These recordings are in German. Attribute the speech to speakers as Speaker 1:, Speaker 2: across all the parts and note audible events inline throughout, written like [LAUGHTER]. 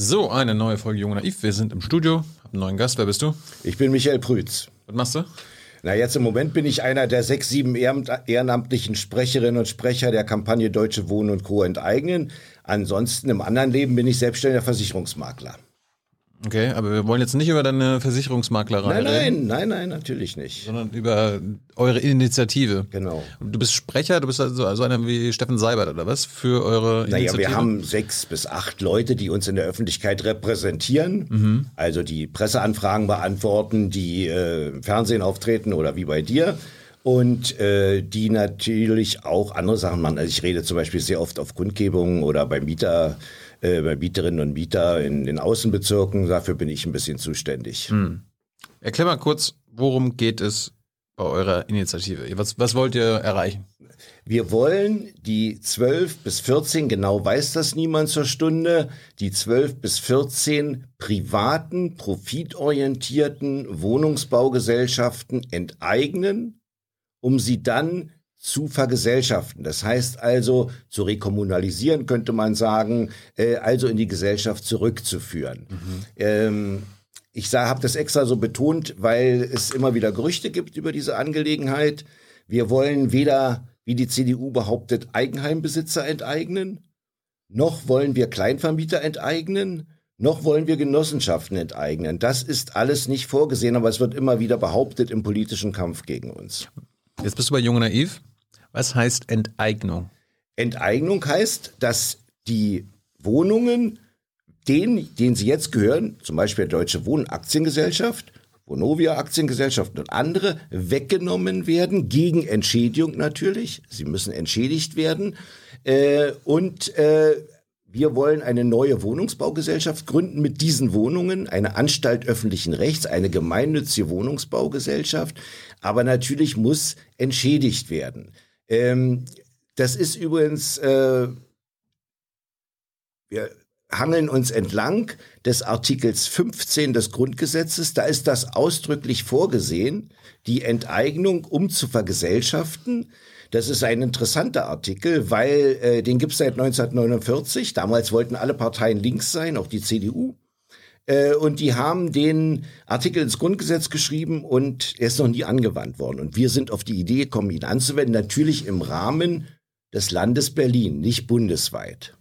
Speaker 1: So, eine neue Folge Junge Naiv. Wir sind im Studio, haben einen neuen Gast. Wer bist du?
Speaker 2: Ich bin Michael Prütz.
Speaker 1: Was machst du?
Speaker 2: Na, jetzt im Moment bin ich einer der sechs, sieben ehrenamtlichen Sprecherinnen und Sprecher der Kampagne Deutsche Wohnen und Co. enteignen. Ansonsten im anderen Leben bin ich selbstständiger Versicherungsmakler.
Speaker 1: Okay, aber wir wollen jetzt nicht über deine Versicherungsmaklerei
Speaker 2: nein,
Speaker 1: reden.
Speaker 2: Nein, nein, nein, natürlich nicht.
Speaker 1: Sondern über eure Initiative.
Speaker 2: Genau.
Speaker 1: Du bist Sprecher, du bist also, also einer wie Steffen Seibert oder was für eure
Speaker 2: naja, Initiative? Naja, wir haben sechs bis acht Leute, die uns in der Öffentlichkeit repräsentieren. Mhm. Also die Presseanfragen beantworten, die äh, im Fernsehen auftreten oder wie bei dir und äh, die natürlich auch andere Sachen machen. Also ich rede zum Beispiel sehr oft auf Kundgebungen oder bei Mieter, äh, bei Mieterinnen und Mieter in den Außenbezirken. Dafür bin ich ein bisschen zuständig. Hm.
Speaker 1: Erklär mal kurz, worum geht es bei eurer Initiative? Was, was wollt ihr erreichen?
Speaker 2: Wir wollen die 12 bis 14, genau weiß das niemand zur Stunde, die 12 bis 14 privaten, profitorientierten Wohnungsbaugesellschaften enteignen, um sie dann zu vergesellschaften. Das heißt also, zu rekommunalisieren könnte man sagen, äh, also in die Gesellschaft zurückzuführen. Mhm. Ähm, ich habe das extra so betont, weil es immer wieder Gerüchte gibt über diese Angelegenheit. Wir wollen weder, wie die CDU behauptet, Eigenheimbesitzer enteignen, noch wollen wir Kleinvermieter enteignen, noch wollen wir Genossenschaften enteignen. Das ist alles nicht vorgesehen, aber es wird immer wieder behauptet im politischen Kampf gegen uns.
Speaker 1: Jetzt bist du bei Junge Naiv. Was heißt Enteignung?
Speaker 2: Enteignung heißt, dass die Wohnungen, denen, denen sie jetzt gehören, zum Beispiel der Deutsche Wohnaktiengesellschaft, Vonovia Aktiengesellschaften und andere, weggenommen werden, gegen Entschädigung natürlich. Sie müssen entschädigt werden. Äh, und äh, wir wollen eine neue Wohnungsbaugesellschaft gründen mit diesen Wohnungen, eine Anstalt öffentlichen Rechts, eine gemeinnützige Wohnungsbaugesellschaft. Aber natürlich muss entschädigt werden. Ähm, das ist übrigens, äh, wir hangeln uns entlang des Artikels 15 des Grundgesetzes. Da ist das ausdrücklich vorgesehen, die Enteignung um zu vergesellschaften. Das ist ein interessanter Artikel, weil äh, den gibt es seit 1949. Damals wollten alle Parteien links sein, auch die CDU. Äh, und die haben den Artikel ins Grundgesetz geschrieben und er ist noch nie angewandt worden. Und wir sind auf die Idee gekommen, ihn anzuwenden, natürlich im Rahmen des Landes Berlin, nicht bundesweit.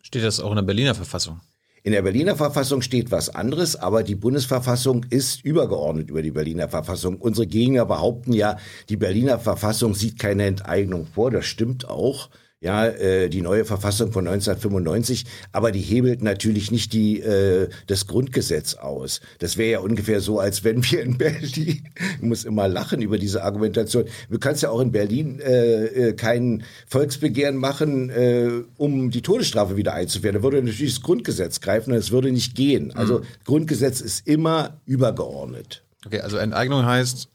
Speaker 1: Steht das auch in der Berliner Verfassung?
Speaker 2: In der Berliner Verfassung steht was anderes, aber die Bundesverfassung ist übergeordnet über die Berliner Verfassung. Unsere Gegner behaupten ja, die Berliner Verfassung sieht keine Enteignung vor. Das stimmt auch ja, äh, die neue Verfassung von 1995, aber die hebelt natürlich nicht die, äh, das Grundgesetz aus. Das wäre ja ungefähr so, als wenn wir in Berlin, [LAUGHS] ich muss immer lachen über diese Argumentation, du kannst ja auch in Berlin äh, äh, kein Volksbegehren machen, äh, um die Todesstrafe wieder einzuführen. Da würde natürlich das Grundgesetz greifen und es würde nicht gehen. Also mhm. Grundgesetz ist immer übergeordnet.
Speaker 1: Okay, also Enteignung heißt,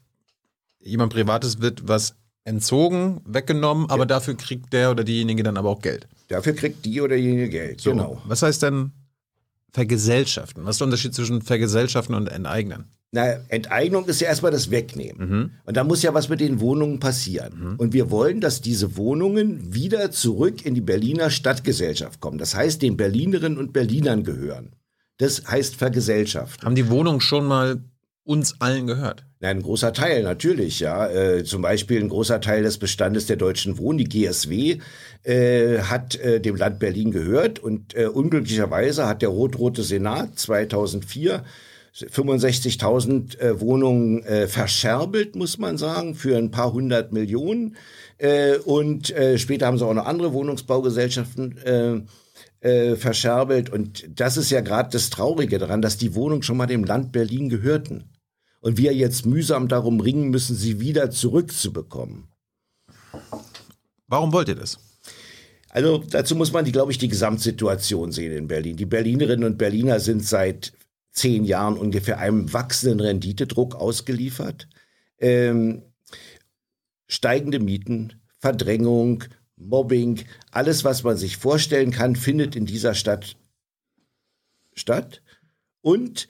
Speaker 1: jemand Privates wird was entzogen, weggenommen, aber ja. dafür kriegt der oder diejenige dann aber auch Geld.
Speaker 2: Dafür kriegt die oder diejenige Geld,
Speaker 1: so,
Speaker 2: genau.
Speaker 1: Was heißt denn vergesellschaften? Was ist der Unterschied zwischen vergesellschaften und enteignen?
Speaker 2: Na, Enteignung ist ja erstmal das Wegnehmen. Mhm. Und da muss ja was mit den Wohnungen passieren. Mhm. Und wir wollen, dass diese Wohnungen wieder zurück in die Berliner Stadtgesellschaft kommen. Das heißt, den Berlinerinnen und Berlinern gehören. Das heißt Vergesellschaft.
Speaker 1: Haben die Wohnungen schon mal uns allen gehört?
Speaker 2: Ein großer Teil natürlich, ja. Äh, zum Beispiel ein großer Teil des Bestandes der Deutschen Wohnen, die GSW, äh, hat äh, dem Land Berlin gehört und äh, unglücklicherweise hat der rot-rote Senat 2004 65.000 äh, Wohnungen äh, verscherbelt, muss man sagen, für ein paar hundert Millionen. Äh, und äh, später haben sie auch noch andere Wohnungsbaugesellschaften äh, äh, verscherbelt. Und das ist ja gerade das Traurige daran, dass die Wohnungen schon mal dem Land Berlin gehörten und wir jetzt mühsam darum ringen müssen, sie wieder zurückzubekommen.
Speaker 1: Warum wollt ihr das?
Speaker 2: Also dazu muss man, die, glaube ich, die Gesamtsituation sehen in Berlin. Die Berlinerinnen und Berliner sind seit zehn Jahren ungefähr einem wachsenden Renditedruck ausgeliefert. Ähm, steigende Mieten, Verdrängung, Mobbing, alles, was man sich vorstellen kann, findet in dieser Stadt statt. Und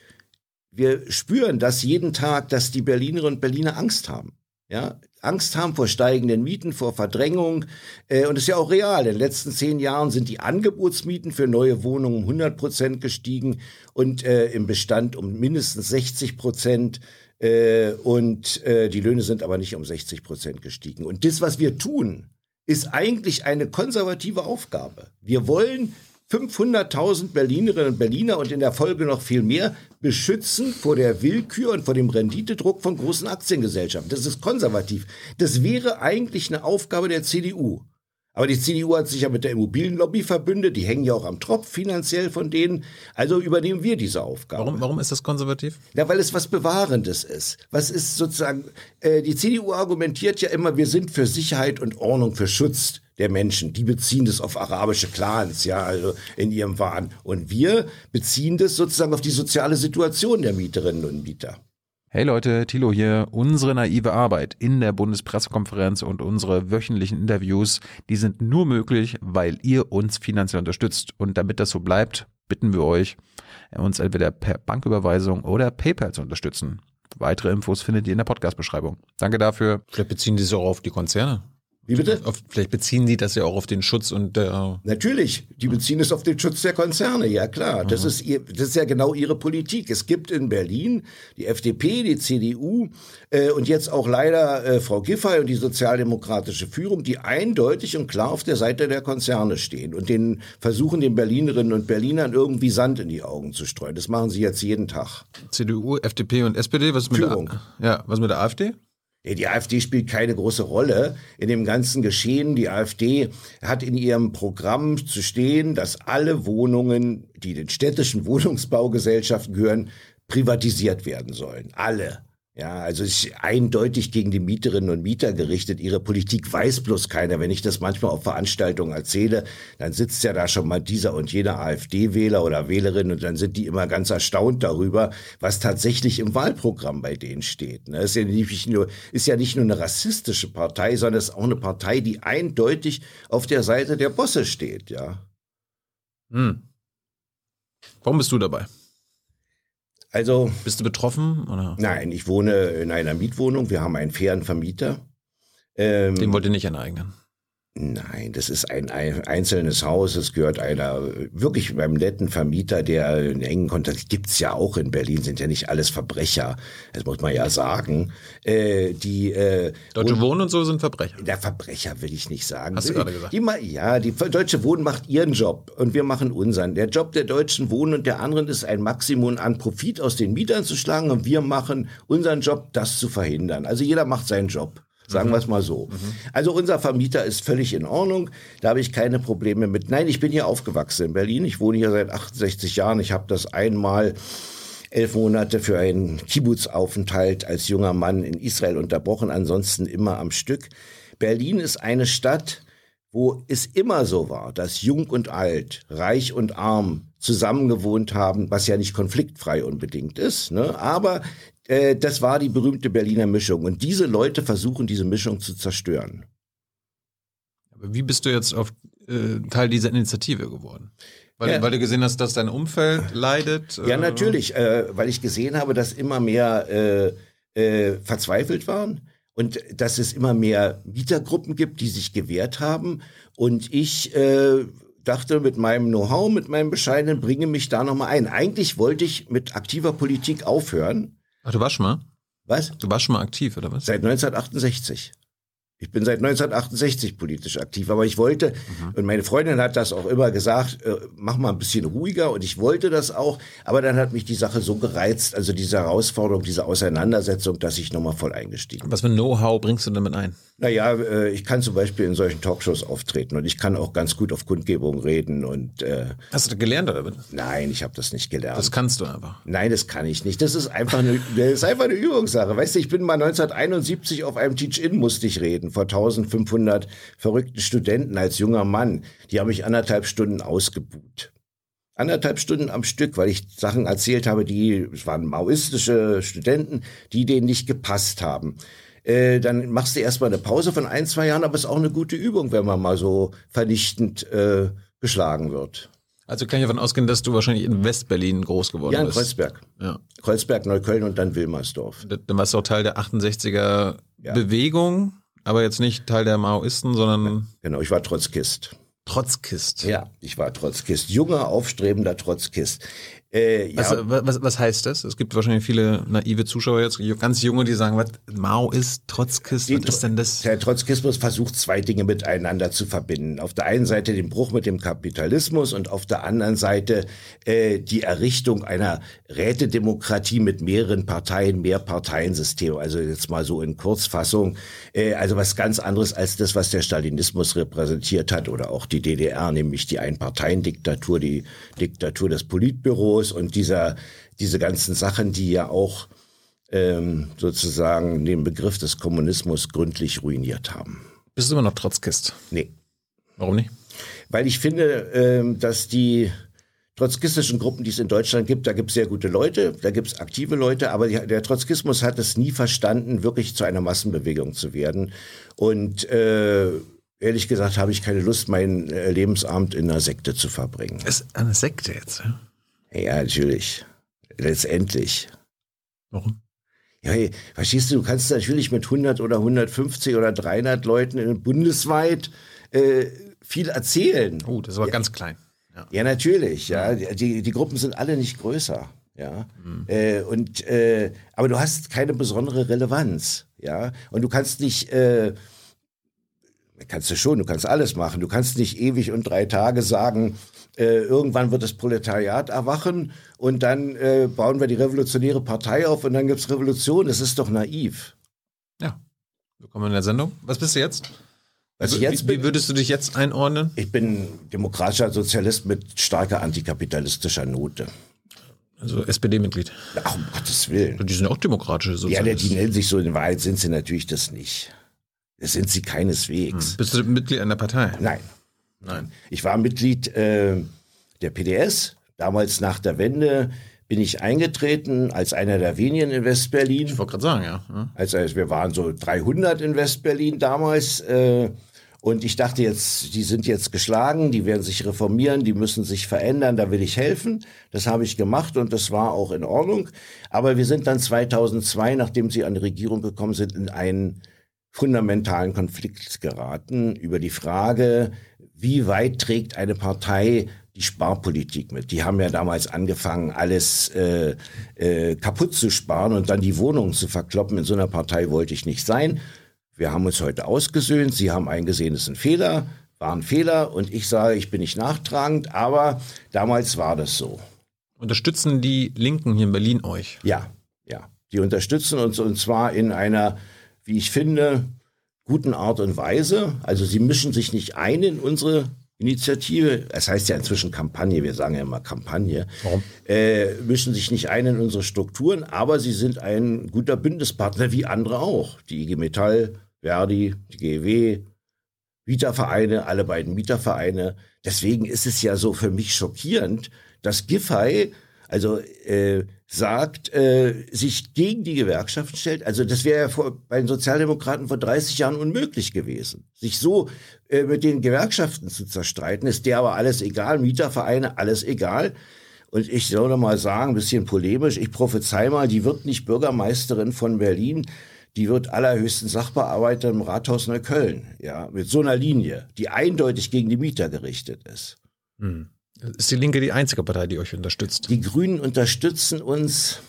Speaker 2: wir spüren das jeden Tag, dass die Berlinerinnen und Berliner Angst haben. Ja, Angst haben vor steigenden Mieten, vor Verdrängung. Äh, und das ist ja auch real. In den letzten zehn Jahren sind die Angebotsmieten für neue Wohnungen um 100 Prozent gestiegen und äh, im Bestand um mindestens 60 Prozent. Äh, und äh, die Löhne sind aber nicht um 60 Prozent gestiegen. Und das, was wir tun, ist eigentlich eine konservative Aufgabe. Wir wollen 500.000 Berlinerinnen und Berliner und in der Folge noch viel mehr beschützen vor der Willkür und vor dem Renditedruck von großen Aktiengesellschaften. Das ist konservativ. Das wäre eigentlich eine Aufgabe der CDU. Aber die CDU hat sich ja mit der Immobilienlobby verbündet, die hängen ja auch am Tropf finanziell von denen. Also übernehmen wir diese Aufgabe.
Speaker 1: Warum, warum ist das konservativ?
Speaker 2: Ja, weil es was Bewahrendes ist. Was ist sozusagen, äh, die CDU argumentiert ja immer, wir sind für Sicherheit und Ordnung, für Schutz der Menschen. Die beziehen das auf arabische Clans, ja, also in ihrem Wahn. Und wir beziehen das sozusagen auf die soziale Situation der Mieterinnen und Mieter.
Speaker 1: Hey Leute, Thilo hier. Unsere naive Arbeit in der Bundespressekonferenz und unsere wöchentlichen Interviews, die sind nur möglich, weil ihr uns finanziell unterstützt. Und damit das so bleibt, bitten wir euch, uns entweder per Banküberweisung oder PayPal zu unterstützen. Weitere Infos findet ihr in der Podcast-Beschreibung. Danke dafür. Vielleicht beziehen die sich auch auf die Konzerne.
Speaker 2: Wie bitte?
Speaker 1: Vielleicht beziehen die das ja auch auf den Schutz und der.
Speaker 2: Natürlich, die beziehen es auf den Schutz der Konzerne, ja klar. Das ist, ihr, das ist ja genau ihre Politik. Es gibt in Berlin die FDP, die CDU äh, und jetzt auch leider äh, Frau Giffey und die sozialdemokratische Führung, die eindeutig und klar auf der Seite der Konzerne stehen und den versuchen, den Berlinerinnen und Berlinern irgendwie Sand in die Augen zu streuen. Das machen sie jetzt jeden Tag.
Speaker 1: CDU, FDP und SPD, was ist mit
Speaker 2: Führung.
Speaker 1: der, ja, was mit der AfD?
Speaker 2: Die AfD spielt keine große Rolle in dem ganzen Geschehen. Die AfD hat in ihrem Programm zu stehen, dass alle Wohnungen, die den städtischen [LAUGHS] Wohnungsbaugesellschaften gehören, privatisiert werden sollen. Alle. Ja, also es ist eindeutig gegen die Mieterinnen und Mieter gerichtet. Ihre Politik weiß bloß keiner. Wenn ich das manchmal auf Veranstaltungen erzähle, dann sitzt ja da schon mal dieser und jener AfD-Wähler oder Wählerin und dann sind die immer ganz erstaunt darüber, was tatsächlich im Wahlprogramm bei denen steht. Ne? Es ist ja nicht nur, ist ja nicht nur eine rassistische Partei, sondern es ist auch eine Partei, die eindeutig auf der Seite der Bosse steht, ja.
Speaker 1: Hm. Warum bist du dabei?
Speaker 2: Also,
Speaker 1: Bist du betroffen? Oder?
Speaker 2: nein, ich wohne in einer Mietwohnung. Wir haben einen fairen Vermieter. Ähm,
Speaker 1: Den wollt ihr nicht enteignen.
Speaker 2: Nein, das ist ein, ein einzelnes Haus. Es gehört einer wirklich beim netten Vermieter, der einen engen Kontakt gibt's ja auch in Berlin. Sind ja nicht alles Verbrecher. Das muss man ja sagen. Äh, die äh,
Speaker 1: Deutsche
Speaker 2: Wohn-
Speaker 1: Wohnen und so sind Verbrecher.
Speaker 2: der Verbrecher will ich nicht sagen.
Speaker 1: Hast du gerade gesagt.
Speaker 2: Die, ma- ja, die Deutsche Wohnen macht ihren Job und wir machen unseren. Der Job der Deutschen Wohnen und der anderen ist ein Maximum an Profit aus den Mietern zu schlagen und wir machen unseren Job, das zu verhindern. Also jeder macht seinen Job. Sagen wir es mal so. Also unser Vermieter ist völlig in Ordnung. Da habe ich keine Probleme mit. Nein, ich bin hier aufgewachsen in Berlin. Ich wohne hier seit 68 Jahren. Ich habe das einmal elf Monate für einen Kibbutzaufenthalt als junger Mann in Israel unterbrochen, ansonsten immer am Stück. Berlin ist eine Stadt, wo es immer so war, dass jung und alt, reich und arm zusammengewohnt haben, was ja nicht konfliktfrei unbedingt ist, ne? aber äh, das war die berühmte Berliner Mischung und diese Leute versuchen diese Mischung zu zerstören.
Speaker 1: Aber wie bist du jetzt auf äh, Teil dieser Initiative geworden? Weil,
Speaker 2: Ja.
Speaker 1: weil du gesehen hast, dass dein Umfeld leidet?
Speaker 2: Ja,
Speaker 1: äh,
Speaker 2: natürlich, äh, weil ich gesehen habe, dass immer mehr äh, äh, verzweifelt waren und dass es immer mehr Mietergruppen gibt, die sich gewehrt haben. Und ich dachte, mit meinem Know-how, mit meinem Bescheidenen, bringe mich da nochmal ein. Eigentlich wollte ich mit aktiver Politik aufhören.
Speaker 1: Ach, du warst schon mal?
Speaker 2: Was?
Speaker 1: Du warst schon mal aktiv, oder was?
Speaker 2: Seit 1968. Ich bin seit 1968 politisch aktiv, aber ich wollte, und meine Freundin hat das auch immer gesagt, äh, mach mal ein bisschen ruhiger und ich wollte das auch, aber dann hat mich die Sache so gereizt, also diese Herausforderung, diese Auseinandersetzung, dass ich nochmal voll eingestiegen bin.
Speaker 1: Was für ein Know-how bringst du damit ein?
Speaker 2: Naja, äh, ich kann zum Beispiel in solchen Talkshows auftreten und ich kann auch ganz gut auf Kundgebungen reden und äh,
Speaker 1: Hast du gelernt, oder?
Speaker 2: nein, ich habe das nicht gelernt.
Speaker 1: Das kannst du einfach.
Speaker 2: Nein, das kann ich nicht. Das ist einfach eine, das ist einfach eine Übungssache. Weißt du, ich bin mal 1971 auf einem Teach-In musste ich reden, vor 1500 verrückten Studenten als junger Mann. Die haben mich anderthalb Stunden ausgebuht. Anderthalb Stunden am Stück, weil ich Sachen erzählt habe, die, es waren maoistische Studenten, die denen nicht gepasst haben. Äh, dann machst du erstmal eine Pause von ein, zwei Jahren, aber es ist auch eine gute Übung, wenn man mal so vernichtend äh, geschlagen wird.
Speaker 1: Also kann ich davon ausgehen, dass du wahrscheinlich in Westberlin groß geworden
Speaker 2: Ja, in
Speaker 1: bist.
Speaker 2: Kreuzberg.
Speaker 1: Ja.
Speaker 2: Kreuzberg, Neukölln und dann Wilmersdorf.
Speaker 1: Dann warst du auch Teil der 68er Bewegung, aber jetzt nicht Teil der Maoisten, sondern
Speaker 2: Genau, ich war Trotzkist.
Speaker 1: Trotzkist.
Speaker 2: Ja, ich war Trotzkist. Junger, aufstrebender Trotzkist. Äh, ja,
Speaker 1: Was, was, was heißt das? Es gibt wahrscheinlich viele naive Zuschauer jetzt, ganz junge, die sagen, was Mao ist Trotzkist, was ist denn das?
Speaker 2: Der Trotzkismus versucht zwei Dinge miteinander zu verbinden. Auf der einen Seite den Bruch mit dem Kapitalismus und auf der anderen Seite äh, die Errichtung einer Rätedemokratie mit mehreren Parteien, Mehrparteiensystem. Also jetzt mal so in Kurzfassung. Äh, also was ganz anderes als das, was der Stalinismus repräsentiert hat oder auch die DDR, nämlich die Einparteiendiktatur, die Diktatur des Politbüros und dieser, diese ganzen Sachen, die ja auch ähm, sozusagen den Begriff des Kommunismus gründlich ruiniert haben.
Speaker 1: Bist du immer noch Trotzkist?
Speaker 2: Nee.
Speaker 1: Warum nicht?
Speaker 2: Weil ich finde, ähm, dass die trotzkistischen Gruppen, die es in Deutschland gibt, da gibt es sehr gute Leute, da gibt es aktive Leute, aber die, der Trotzkismus hat es nie verstanden, wirklich zu einer Massenbewegung zu werden. Und äh, ehrlich gesagt habe ich keine Lust, meinen äh, Lebensabend in einer Sekte zu verbringen.
Speaker 1: Ist eine Sekte jetzt, ja?
Speaker 2: Ja, natürlich. Letztendlich.
Speaker 1: Warum?
Speaker 2: Ja, hey, verstehst du, du kannst natürlich mit 100 oder 150 oder 300 Leuten bundesweit äh, viel erzählen.
Speaker 1: Oh, das ist aber ganz klein. Ja.
Speaker 2: Ja, natürlich. Ja, die, die Gruppen sind alle nicht größer. Ja, äh, und äh, aber du hast keine besondere Relevanz. Ja, und du kannst nicht. Äh, kannst du schon, du kannst alles machen. Du kannst nicht ewig und drei Tage sagen, äh, irgendwann wird das Proletariat erwachen und dann äh, bauen wir die revolutionäre Partei auf und dann gibt's Revolution. Das ist doch naiv.
Speaker 1: ja. Willkommen in der Sendung. Was bist du jetzt? Wie,
Speaker 2: jetzt
Speaker 1: wie
Speaker 2: bin,
Speaker 1: würdest du dich jetzt einordnen?
Speaker 2: ich bin demokratischer Sozialist mit starker antikapitalistischer Note.
Speaker 1: Also SPD-Mitglied.
Speaker 2: Ach, um Gottes Willen.
Speaker 1: Die sind auch demokratische
Speaker 2: Ja, der, die
Speaker 1: Sozialisten.
Speaker 2: nennen sich so, in Wahrheit sind sie natürlich das nicht. Das sind sie keineswegs.
Speaker 1: Bist du Mitglied einer Partei?
Speaker 2: Nein.
Speaker 1: Nein.
Speaker 2: Ich war Mitglied äh, der PDS. Damals nach der Wende bin ich eingetreten als einer der wenigen in Westberlin.
Speaker 1: Ich wollte gerade sagen, ja. ja.
Speaker 2: Also, also wir waren so 300 in Westberlin damals. Äh, und ich dachte jetzt, die sind jetzt geschlagen, die werden sich reformieren, die müssen sich verändern, da will ich helfen. Das habe ich gemacht und das war auch in Ordnung. Aber wir sind dann 2002, nachdem sie an die Regierung gekommen sind, in einen fundamentalen Konflikt geraten über die Frage, wie weit trägt eine Partei die Sparpolitik mit. Die haben ja damals angefangen, alles äh, äh, kaputt zu sparen und dann die Wohnungen zu verkloppen. In so einer Partei wollte ich nicht sein. Wir haben uns heute ausgesöhnt. Sie haben eingesehen, es ist ein Fehler, war ein Fehler. Und ich sage, ich bin nicht nachtragend, aber damals war das so.
Speaker 1: Unterstützen die Linken hier in Berlin euch?
Speaker 2: Ja, ja. Die unterstützen uns und zwar in einer, wie ich finde, guten Art und Weise. Also sie mischen sich nicht ein in unsere Initiative. Es heißt ja inzwischen Kampagne, wir sagen ja immer Kampagne.
Speaker 1: Warum?
Speaker 2: Äh, mischen sich nicht ein in unsere Strukturen, aber sie sind ein guter Bündnispartner, wie andere auch. Die IG Metall, Verdi, die GEW, Mietervereine, alle beiden Mietervereine. Deswegen ist es ja so für mich schockierend, dass Giffey also äh, sagt, äh, sich gegen die Gewerkschaften stellt. Also das wäre ja vor, bei den Sozialdemokraten vor 30 Jahren unmöglich gewesen. Sich so äh, mit den Gewerkschaften zu zerstreiten, ist der aber alles egal, Mietervereine, alles egal. Und ich soll noch mal sagen, ein bisschen polemisch, ich prophezei mal, die wird nicht Bürgermeisterin von Berlin, die wird allerhöchstens Sachbearbeiter im Rathaus Neukölln, ja, mit so einer Linie, die eindeutig gegen die Mieter gerichtet ist.
Speaker 1: Ist die Linke die einzige Partei, die euch unterstützt?
Speaker 2: Die Grünen unterstützen uns.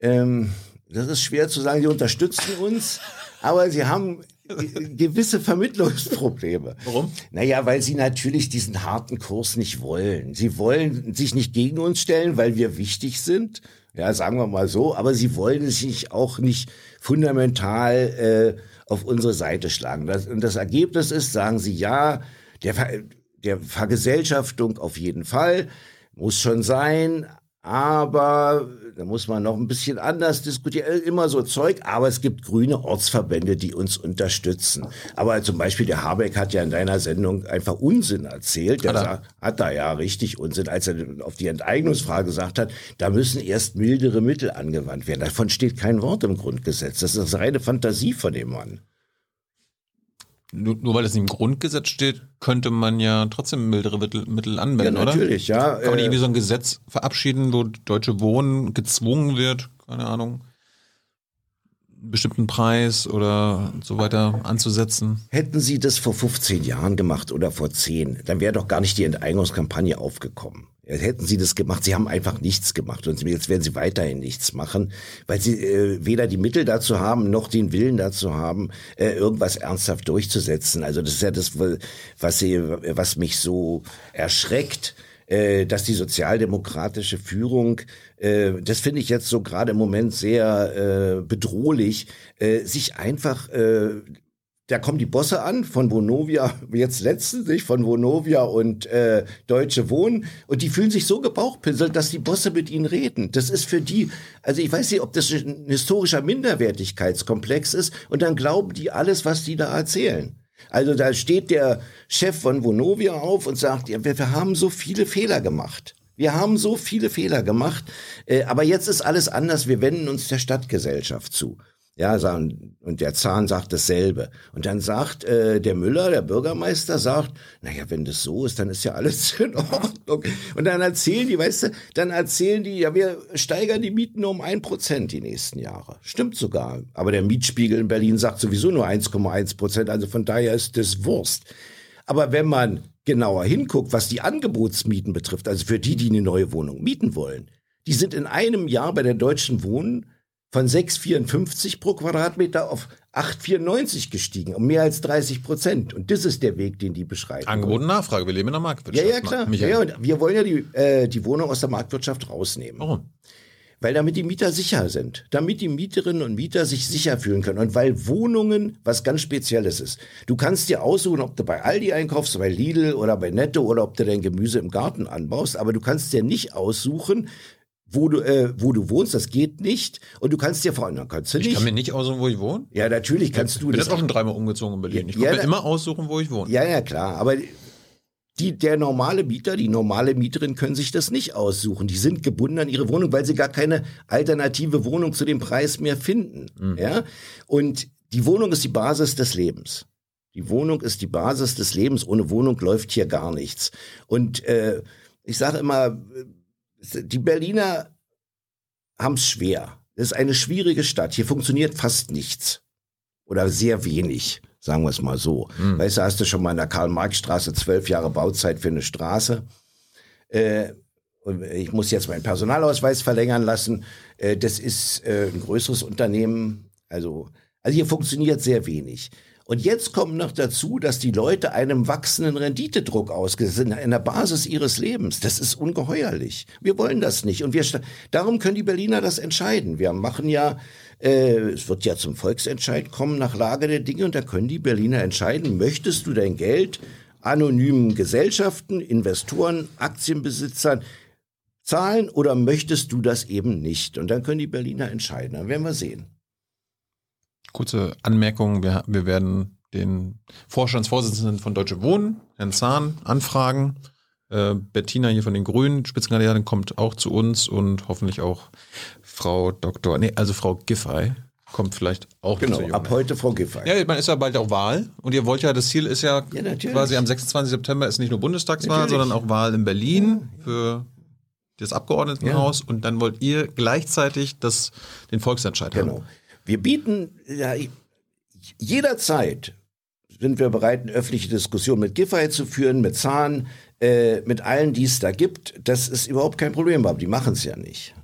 Speaker 2: Ähm, das ist schwer zu sagen, sie unterstützen uns, [LAUGHS] aber sie haben ge- gewisse Vermittlungsprobleme.
Speaker 1: Warum?
Speaker 2: Naja, weil sie natürlich diesen harten Kurs nicht wollen. Sie wollen sich nicht gegen uns stellen, weil wir wichtig sind. Ja, sagen wir mal so. Aber sie wollen sich auch nicht fundamental äh, auf unsere Seite schlagen. Das, und das Ergebnis ist, sagen sie ja, der, der Vergesellschaftung auf jeden Fall muss schon sein. Aber da muss man noch ein bisschen anders diskutieren. Immer so Zeug, aber es gibt grüne Ortsverbände, die uns unterstützen. Aber zum Beispiel der Habeck hat ja in deiner Sendung einfach Unsinn erzählt. Der
Speaker 1: Hat er?
Speaker 2: hat da ja richtig Unsinn, als er auf die Enteignungsfrage gesagt hat, da müssen erst mildere Mittel angewandt werden. Davon steht kein Wort im Grundgesetz. Das ist reine Fantasie von dem Mann.
Speaker 1: Nur, nur weil das im Grundgesetz steht, könnte man ja trotzdem mildere Mittel, Mittel anwenden,
Speaker 2: ja,
Speaker 1: oder?
Speaker 2: natürlich, ja.
Speaker 1: Kann man nicht
Speaker 2: äh,
Speaker 1: irgendwie so ein Gesetz verabschieden, wo Deutsche Wohnen gezwungen wird, keine Ahnung, einen bestimmten Preis oder so weiter anzusetzen?
Speaker 2: Hätten Sie das vor 15 Jahren gemacht oder vor 10, dann wäre doch gar nicht die Enteignungskampagne aufgekommen. Hätten Sie das gemacht, Sie haben einfach nichts gemacht und jetzt werden Sie weiterhin nichts machen, weil Sie äh, weder die Mittel dazu haben, noch den Willen dazu haben, äh, irgendwas ernsthaft durchzusetzen. Also das ist ja das, was, Sie, was mich so erschreckt äh, dass die sozialdemokratische Führung, äh, das finde ich jetzt so gerade im Moment sehr äh, bedrohlich, äh, sich einfach äh, da kommen die Bosse an von Vonovia, jetzt letztens nicht, von Vonovia und äh, Deutsche Wohnen und die fühlen sich so gebauchpinselt, dass die Bosse mit ihnen reden. Das ist für die, also ich weiß nicht, ob das ein historischer Minderwertigkeitskomplex ist und dann glauben die alles, was die da erzählen. Also da steht der Chef von Vonovia auf und sagt, ja, wir, wir haben so viele Fehler gemacht. Wir haben so viele Fehler gemacht, äh, aber jetzt ist alles anders. Wir wenden uns der Stadtgesellschaft zu. Ja, und der Zahn sagt dasselbe. Und dann sagt äh, der Müller, der Bürgermeister, sagt, naja, wenn das so ist, dann ist ja alles [LAUGHS] in Ordnung. Und dann erzählen die, weißt du, dann erzählen die, ja, wir steigern die Mieten um ein Prozent die nächsten Jahre. Stimmt sogar. Aber der Mietspiegel in Berlin sagt sowieso nur 1,1 Prozent. Also von daher ist das Wurst. Aber wenn man genauer hinguckt, was die Angebotsmieten betrifft, also für die, die eine neue Wohnung mieten wollen, die sind in einem Jahr bei der Deutschen Wohnen von 6,54 pro Quadratmeter auf 8,94 gestiegen, um mehr als 30 Prozent. Und das ist der Weg, den die beschreiten.
Speaker 1: Angebot und Nachfrage, wir leben in der Marktwirtschaft.
Speaker 2: ja, klar. Ja,
Speaker 1: Michael.
Speaker 2: ja, und wir wollen ja die, äh, die Wohnung aus der Marktwirtschaft rausnehmen.
Speaker 1: Warum?
Speaker 2: Weil damit die Mieter sicher sind. Damit die Mieterinnen und Mieter sich sicher fühlen können. Und weil Wohnungen was ganz Spezielles ist. Du kannst dir aussuchen, ob du bei Aldi einkaufst, bei Lidl oder bei Netto oder ob du dein Gemüse im Garten anbaust. Aber du kannst dir nicht aussuchen, wo du, äh, wo du wohnst. Das geht nicht. Und du kannst dir vor allem, kannst du
Speaker 1: Ich
Speaker 2: nicht.
Speaker 1: kann mir nicht aussuchen, wo ich wohne.
Speaker 2: ja, natürlich kannst du
Speaker 1: Ich bin
Speaker 2: das.
Speaker 1: jetzt auch schon dreimal umgezogen in Berlin. Ich
Speaker 2: Ja,
Speaker 1: kann mir immer aussuchen, wo ich wohne.
Speaker 2: Ja, ja, klar. Aber die, der normale Mieter, die normale Mieterin können sich das nicht aussuchen. Die sind gebunden an ihre Wohnung, weil sie gar keine alternative Wohnung zu dem Preis mehr finden. Ja? Und die Wohnung ist die Basis des Lebens. Die Wohnung ist die Basis des Lebens. Ohne Wohnung läuft hier gar nichts. Und äh, ich sage immer, die Berliner haben es schwer. Es ist eine schwierige Stadt. Hier funktioniert fast nichts. Oder sehr wenig, sagen wir es mal so. Weißt du, hast du schon mal in der Karl-Marx-Straße zwölf Jahre Bauzeit für eine Straße. Äh, ich muss jetzt meinen Personalausweis verlängern lassen. Äh, das ist äh, ein größeres Unternehmen. Also, also hier funktioniert sehr wenig. Und jetzt kommt noch dazu, dass die Leute einem wachsenden Renditedruck ausgesetzt sind in der Basis ihres Lebens. Das ist ungeheuerlich. Wir wollen das nicht. Und wir, darum können die Berliner das entscheiden. Wir machen ja, äh, es wird ja zum Volksentscheid kommen nach Lage der Dinge und da können die Berliner entscheiden, möchtest du dein Geld anonymen Gesellschaften, Investoren, Aktienbesitzern zahlen oder möchtest du das eben nicht? Und dann können die Berliner entscheiden. Dann werden wir sehen.
Speaker 1: Kurze Anmerkung, wir, wir werden den Vorstandsvorsitzenden von Deutsche Wohnen, Herrn Zahn, anfragen. Äh, Bettina hier von den Grünen, Spitzenkandidatin, kommt auch zu uns und hoffentlich auch Frau Dr. Nee, also Frau Giffey kommt vielleicht auch
Speaker 2: Genau, ab heute Frau Giffey.
Speaker 1: Ja, man ist ja bald auch Wahl und ihr wollt ja, das Ziel ist ja,
Speaker 2: Ja,
Speaker 1: quasi am 26. September ist nicht nur Bundestagswahl,
Speaker 2: Natürlich.
Speaker 1: sondern auch Wahl in Berlin für das Abgeordnetenhaus und dann wollt ihr gleichzeitig das, den Volksentscheid haben.
Speaker 2: Genau. Wir bieten ja, jederzeit sind wir bereit, eine öffentliche Diskussion mit Giffey zu führen, mit Zahn, äh, mit allen, die es da gibt. Das ist überhaupt kein Problem, aber die machen es ja nicht.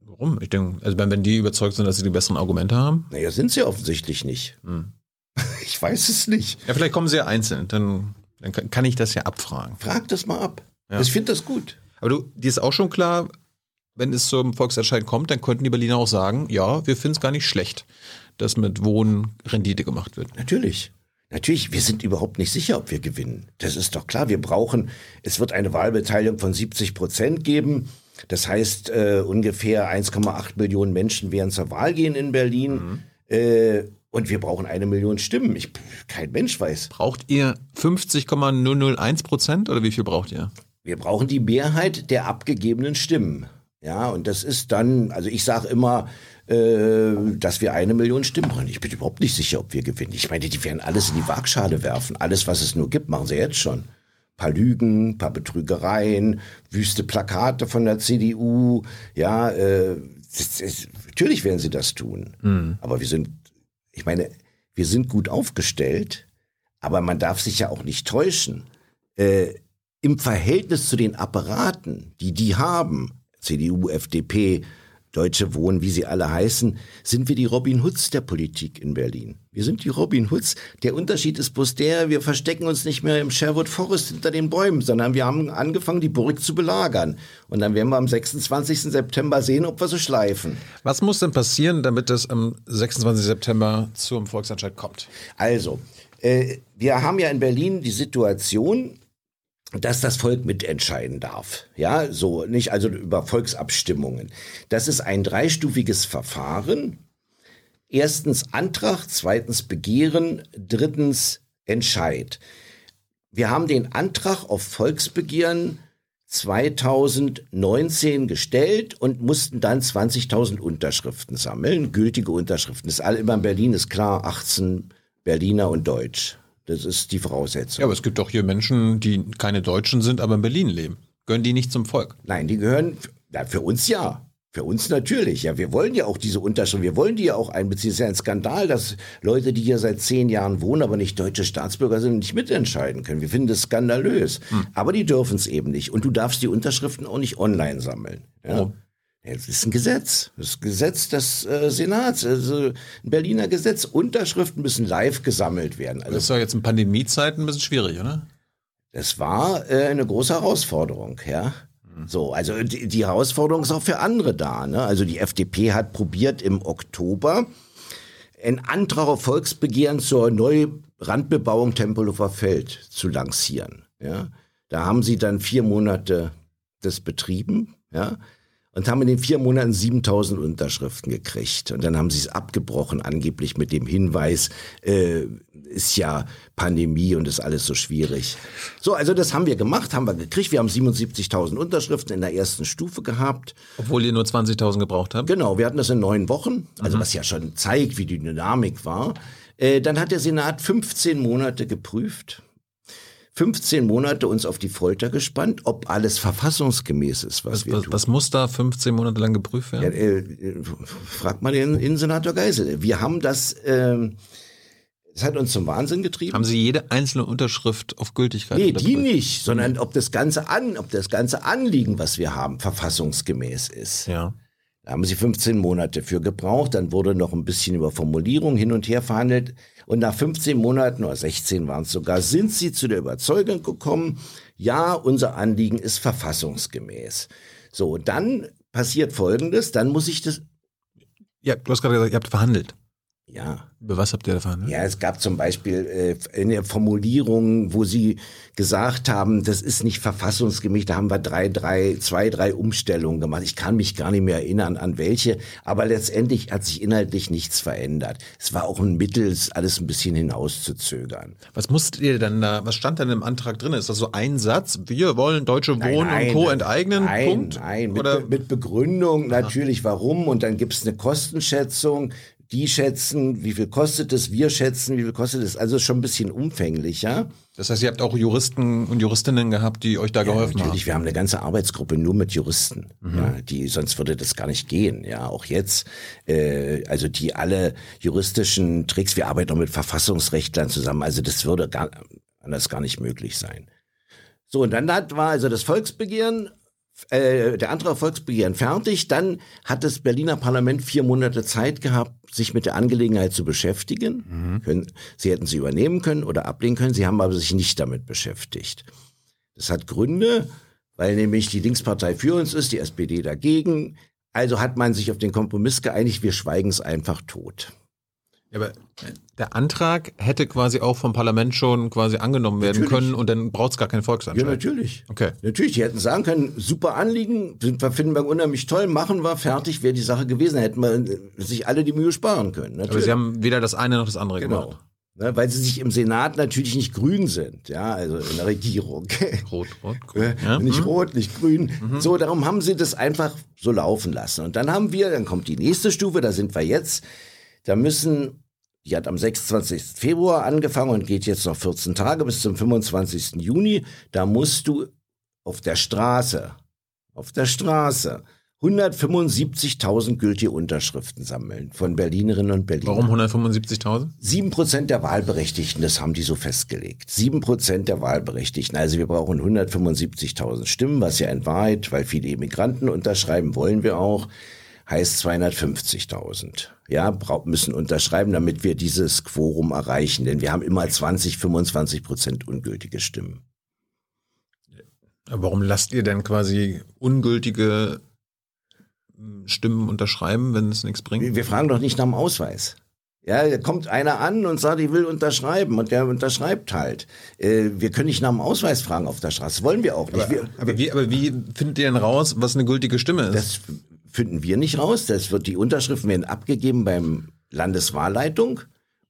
Speaker 1: Warum? Ich denke, also wenn, die überzeugt sind, dass sie die besseren Argumente haben.
Speaker 2: Naja, sind sie offensichtlich nicht.
Speaker 1: Hm. [LAUGHS]
Speaker 2: Ich weiß es nicht.
Speaker 1: Ja, vielleicht kommen sie ja einzeln, dann, dann kann- kann ich das ja abfragen.
Speaker 2: Frag das mal ab.
Speaker 1: Ja.
Speaker 2: Ich finde das gut.
Speaker 1: Aber du, dir ist auch schon klar, wenn es zum Volksentscheid kommt, dann könnten die Berliner auch sagen, ja, wir finden es gar nicht schlecht, dass mit Wohnen Rendite gemacht wird.
Speaker 2: Natürlich. Natürlich, wir sind überhaupt nicht sicher, ob wir gewinnen. Das ist doch klar. Wir brauchen, es wird eine Wahlbeteiligung von 70 Prozent geben. Das heißt, äh, ungefähr 1,8 Millionen Menschen werden zur Wahl gehen in Berlin. Äh, und wir brauchen eine Million Stimmen. Ich, kein Mensch weiß.
Speaker 1: Braucht ihr 50,001 Prozent oder wie viel braucht ihr?
Speaker 2: Wir brauchen die Mehrheit der abgegebenen Stimmen. Ja, und das ist dann, also ich sage immer, äh, dass wir eine Million Stimmen brauchen. Ich bin überhaupt nicht sicher, ob wir gewinnen. Ich meine, die werden alles in die Waagschale werfen. Alles, was es nur gibt, machen sie jetzt schon. paar Lügen, paar Betrügereien, wüste Plakate von der CDU. Ja, äh, das, das, natürlich werden sie das tun. Mhm. Aber wir sind, ich meine, wir sind gut aufgestellt, aber man darf sich ja auch nicht täuschen. Äh, Im Verhältnis zu den Apparaten, die die haben, CDU, FDP, Deutsche Wohnen, wie sie alle heißen, sind wir die Robin Hoods der Politik in Berlin. Wir sind die Robin Hoods. Der Unterschied ist bloß der, wir verstecken uns nicht mehr im Sherwood Forest hinter den Bäumen, sondern wir haben angefangen, die Burg zu belagern. Und dann werden wir am 26. September sehen, ob wir so schleifen.
Speaker 1: Was muss denn passieren, damit es am 26. September zum Volksentscheid kommt?
Speaker 2: Also, äh, wir haben ja in Berlin die Situation, dass das Volk mitentscheiden darf. Ja, so nicht also über Volksabstimmungen. Das ist ein dreistufiges Verfahren. Erstens Antrag, zweitens Begehren, drittens Entscheid. Wir haben den Antrag auf Volksbegehren 2019 gestellt und mussten dann 20.000 Unterschriften sammeln, gültige Unterschriften. Das ist all immer in Berlin ist klar, 18 Berliner und Deutsch. Das ist die Voraussetzung.
Speaker 1: Ja, aber es gibt doch hier Menschen, die keine Deutschen sind, aber in Berlin leben. Gehören die nicht zum Volk?
Speaker 2: Nein, die gehören, na, für uns ja. Für uns natürlich, ja. Wir wollen ja auch diese Unterschrift, wir wollen die ja auch einbeziehen. Es ist ja ein Skandal, dass Leute, die hier seit zehn Jahren wohnen, aber nicht deutsche Staatsbürger sind, nicht mitentscheiden können. Wir finden das skandalös. Hm. Aber die dürfen es eben nicht. Und du darfst die Unterschriften auch nicht online sammeln. Ja. Oh. Das ist ein Gesetz. Das ist ein Gesetz des äh, Senats. Also ein Berliner Gesetz. Unterschriften müssen live gesammelt werden.
Speaker 1: Also, das ist doch jetzt in Pandemiezeiten ein bisschen schwierig, oder?
Speaker 2: Das war äh, eine große Herausforderung, ja. Mhm. So, also die, die, Herausforderung ist auch für andere da. Ne? Also die FDP hat probiert im Oktober einen Antrag auf Volksbegehren zur Neurandbebauung Tempelhofer Feld zu lancieren. Ja? Da haben sie dann vier Monate das betrieben. Ja? Und haben in den vier Monaten 7000 Unterschriften gekriegt. Und dann haben sie es abgebrochen, angeblich mit dem Hinweis, äh, ist ja Pandemie und ist alles so schwierig. So, also das haben wir gemacht, haben wir gekriegt. Wir haben 77.000 Unterschriften in der ersten Stufe gehabt.
Speaker 1: Obwohl ihr nur 20.000 gebraucht habt?
Speaker 2: Genau, wir hatten das in neun Wochen, also mhm. was ja schon zeigt, wie die Dynamik war. Äh, dann hat der Senat 15 Monate geprüft 15 Monate uns auf die Folter gespannt, ob alles verfassungsgemäß ist, was, was wir
Speaker 1: was,
Speaker 2: tun.
Speaker 1: Was muss da 15 Monate lang geprüft werden? Ja,
Speaker 2: äh, frag mal den Innensenator Geisel. Wir haben das, äh, das hat uns zum Wahnsinn getrieben.
Speaker 1: Haben Sie jede einzelne Unterschrift auf Gültigkeit?
Speaker 2: Nee, die nicht, sondern ob das ganze an, ob das ganze Anliegen, was wir haben, verfassungsgemäß ist.
Speaker 1: Ja.
Speaker 2: Da haben sie 15 Monate für gebraucht. Dann wurde noch ein bisschen über Formulierung hin und her verhandelt. Und nach 15 Monaten oder 16 waren es sogar, sind sie zu der Überzeugung gekommen, ja, unser Anliegen ist verfassungsgemäß. So, dann passiert Folgendes, dann muss ich das.
Speaker 1: Ja, du hast gerade gesagt, ihr habt verhandelt.
Speaker 2: Ja.
Speaker 1: Über was habt ihr erfahren? Ne?
Speaker 2: Ja, es gab zum Beispiel äh, in der Formulierung, wo sie gesagt haben, das ist nicht verfassungsgemäß, da haben wir drei, drei, zwei, drei Umstellungen gemacht. Ich kann mich gar nicht mehr erinnern, an welche, aber letztendlich hat sich inhaltlich nichts verändert. Es war auch ein Mittel, alles ein bisschen hinauszuzögern.
Speaker 1: Was musstet ihr denn da, was stand denn im Antrag drin? Ist das so ein Satz? Wir wollen Deutsche Wohnen nein, nein, und Co. enteignen?
Speaker 2: Nein, Punkt? nein, mit, Oder? mit Begründung natürlich, warum und dann gibt es eine Kostenschätzung die schätzen, wie viel kostet es, wir schätzen, wie viel kostet es. Also schon ein bisschen umfänglicher.
Speaker 1: Das heißt, ihr habt auch Juristen und Juristinnen gehabt, die euch da ja, geholfen
Speaker 2: natürlich.
Speaker 1: haben.
Speaker 2: Wir haben eine ganze Arbeitsgruppe nur mit Juristen, mhm. ja, die sonst würde das gar nicht gehen. Ja, auch jetzt, äh, also die alle juristischen Tricks. Wir arbeiten auch mit Verfassungsrechtlern zusammen. Also das würde gar, anders gar nicht möglich sein. So und dann hat, war also das Volksbegehren äh, der Antrag Volksbegehren fertig. Dann hat das Berliner Parlament vier Monate Zeit gehabt, sich mit der Angelegenheit zu beschäftigen. Mhm. Können, sie hätten sie übernehmen können oder ablehnen können. Sie haben aber sich nicht damit beschäftigt. Das hat Gründe, weil nämlich die Linkspartei für uns ist, die SPD dagegen. Also hat man sich auf den Kompromiss geeinigt, wir schweigen es einfach tot.
Speaker 1: Aber der Antrag hätte quasi auch vom Parlament schon quasi angenommen werden natürlich. können und dann braucht es gar keinen Volksentscheid.
Speaker 2: Ja, natürlich.
Speaker 1: Okay.
Speaker 2: Natürlich, die hätten sagen können, super Anliegen, finden wir unheimlich toll, machen wir, fertig, wäre die Sache gewesen. Hätten wir sich alle die Mühe sparen können.
Speaker 1: Natürlich. Aber sie haben weder das eine noch das andere
Speaker 2: genau.
Speaker 1: gemacht.
Speaker 2: Ne, weil sie sich im Senat natürlich nicht grün sind, ja, also in der Regierung. [LAUGHS]
Speaker 1: Rot, rot, grün.
Speaker 2: Ja? Nicht mhm. rot, nicht grün. Mhm. So, darum haben sie das einfach so laufen lassen. Und dann haben wir, dann kommt die nächste Stufe, da sind wir jetzt. Da müssen, die hat am 26. Februar angefangen und geht jetzt noch 14 Tage bis zum 25. Juni. Da musst du auf der Straße, auf der Straße 175.000 gültige Unterschriften sammeln von Berlinerinnen und Berlinern.
Speaker 1: Warum 175.000?
Speaker 2: Sieben Prozent der Wahlberechtigten, das haben die so festgelegt. Sieben Prozent der Wahlberechtigten. Also wir brauchen 175.000 Stimmen, was ja in Wahrheit, weil viele Immigranten unterschreiben, wollen wir auch, heißt 250.000. Ja, müssen unterschreiben, damit wir dieses Quorum erreichen. Denn wir haben immer 20, 25 Prozent ungültige Stimmen.
Speaker 1: Warum lasst ihr denn quasi ungültige Stimmen unterschreiben, wenn es nichts bringt?
Speaker 2: Wir fragen doch nicht nach dem Ausweis. Ja, da kommt einer an und sagt, ich will unterschreiben und der unterschreibt halt. Äh, wir können nicht nach dem Ausweis fragen auf der Straße, wollen wir auch nicht.
Speaker 1: Aber, wir, aber, wie, aber wie findet ihr denn raus, was eine gültige Stimme ist?
Speaker 2: Das finden wir nicht raus. Das wird, die Unterschriften werden abgegeben beim Landeswahlleitung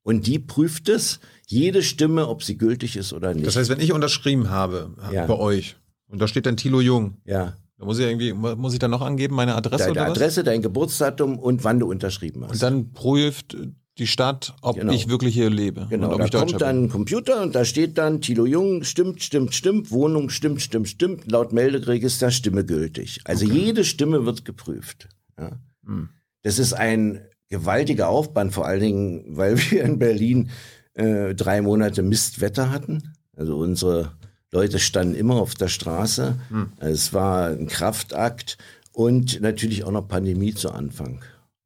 Speaker 2: und die prüft es, jede Stimme, ob sie gültig ist oder nicht.
Speaker 1: Das heißt, wenn ich unterschrieben habe ja. bei euch und da steht dann Thilo Jung.
Speaker 2: Ja.
Speaker 1: Da muss ich irgendwie, muss ich dann noch angeben, meine Adresse
Speaker 2: Deine
Speaker 1: oder
Speaker 2: was? Adresse, dein Geburtsdatum und wann du unterschrieben hast.
Speaker 1: Und dann prüft die Stadt, ob genau. ich wirklich hier lebe.
Speaker 2: Genau,
Speaker 1: da
Speaker 2: kommt dann ein Computer und da steht dann Thilo Jung, stimmt, stimmt, stimmt, Wohnung, stimmt, stimmt, stimmt, laut Melderegister Stimme gültig. Also okay. jede Stimme wird geprüft. Ja. Hm. Das ist ein gewaltiger Aufwand, vor allen Dingen, weil [LAUGHS] wir in Berlin äh, drei Monate Mistwetter hatten. Also unsere Leute standen immer auf der Straße. Hm. Es war ein Kraftakt und natürlich auch noch Pandemie zu Anfang.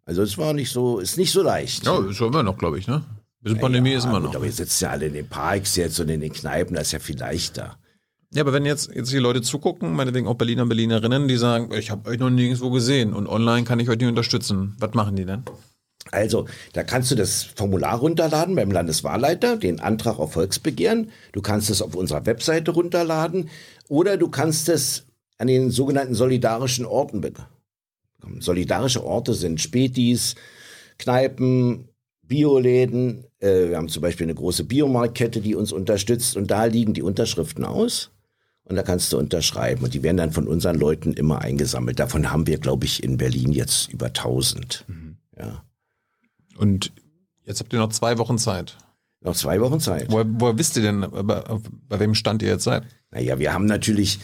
Speaker 2: Also es war nicht so, ist nicht so leicht.
Speaker 1: Ja, ist immer noch, glaube ich, ne? Bisschen Pandemie
Speaker 2: ja,
Speaker 1: ist immer noch.
Speaker 2: Aber ihr sitzt ja alle in den Parks jetzt und in den Kneipen, das ist ja viel leichter.
Speaker 1: Ja, aber wenn jetzt, jetzt die Leute zugucken, meinetwegen auch Berliner und Berlinerinnen, die sagen, ich habe euch noch nirgendwo gesehen und online kann ich euch nicht unterstützen. Was machen die denn?
Speaker 2: Also, da kannst du das Formular runterladen beim Landeswahlleiter, den Antrag auf Volksbegehren. Du kannst es auf unserer Webseite runterladen oder du kannst es an den sogenannten solidarischen Orten. Solidarische Orte sind Spätis, Kneipen, Bioläden. Äh, wir haben zum Beispiel eine große Biomarktkette, die uns unterstützt und da liegen die Unterschriften aus. Und da kannst du unterschreiben. Und die werden dann von unseren Leuten immer eingesammelt. Davon haben wir, glaube ich, in Berlin jetzt über 1000. Mhm. Ja.
Speaker 1: Und jetzt habt ihr noch zwei Wochen Zeit.
Speaker 2: Noch zwei Wochen Zeit.
Speaker 1: Woher, woher wisst ihr denn, bei, bei wem Stand ihr jetzt seid?
Speaker 2: Naja, wir haben natürlich äh,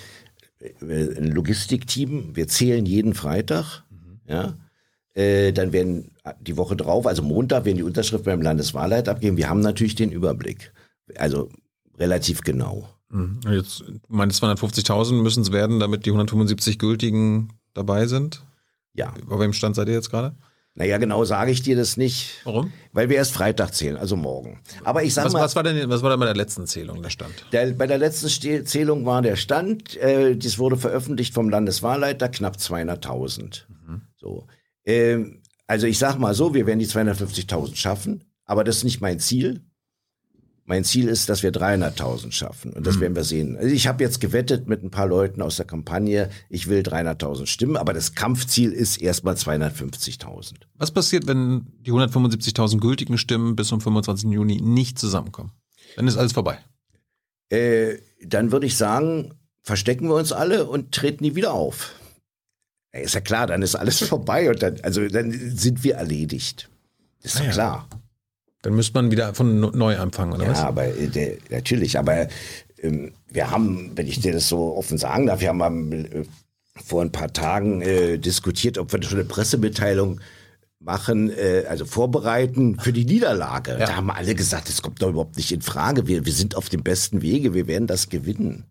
Speaker 2: ein Logistikteam. Wir zählen jeden Freitag. Mhm. Ja. Äh, dann werden die Woche drauf, also Montag, werden die Unterschriften beim Landeswahlleiter abgeben. Wir haben natürlich den Überblick. Also relativ genau.
Speaker 1: Mhm. Jetzt, meine 250.000 müssen es werden, damit die 175 gültigen dabei sind?
Speaker 2: Ja.
Speaker 1: Bei welchem Stand seid ihr jetzt gerade?
Speaker 2: Naja, genau sage ich dir das nicht.
Speaker 1: Warum?
Speaker 2: Weil wir erst Freitag zählen, also morgen. Aber ich sag
Speaker 1: was,
Speaker 2: mal.
Speaker 1: Was war denn, was war denn bei der letzten Zählung der Stand?
Speaker 2: Der, bei der letzten Zählung war der Stand, äh, das wurde veröffentlicht vom Landeswahlleiter, knapp 200.000. Mhm. So. Ähm, also ich sag mal so, wir werden die 250.000 schaffen, aber das ist nicht mein Ziel. Mein Ziel ist, dass wir 300.000 schaffen und das mhm. werden wir sehen. Also ich habe jetzt gewettet mit ein paar Leuten aus der Kampagne, ich will 300.000 Stimmen, aber das Kampfziel ist erstmal 250.000.
Speaker 1: Was passiert, wenn die 175.000 gültigen Stimmen bis zum 25. Juni nicht zusammenkommen? Dann ist alles vorbei.
Speaker 2: Äh, dann würde ich sagen, verstecken wir uns alle und treten nie wieder auf. Ja, ist ja klar, dann ist alles [LAUGHS] vorbei und dann, also dann sind wir erledigt. Ist doch ja. klar.
Speaker 1: Dann müsste man wieder von neu anfangen, oder
Speaker 2: ja,
Speaker 1: was?
Speaker 2: Ja, aber äh, der, natürlich, aber ähm, wir haben, wenn ich dir das so offen sagen darf, wir haben am, äh, vor ein paar Tagen äh, diskutiert, ob wir schon eine Pressemitteilung machen, äh, also vorbereiten für die Niederlage. Ja. Da haben alle gesagt, das kommt doch überhaupt nicht in Frage. Wir, wir sind auf dem besten Wege, wir werden das gewinnen.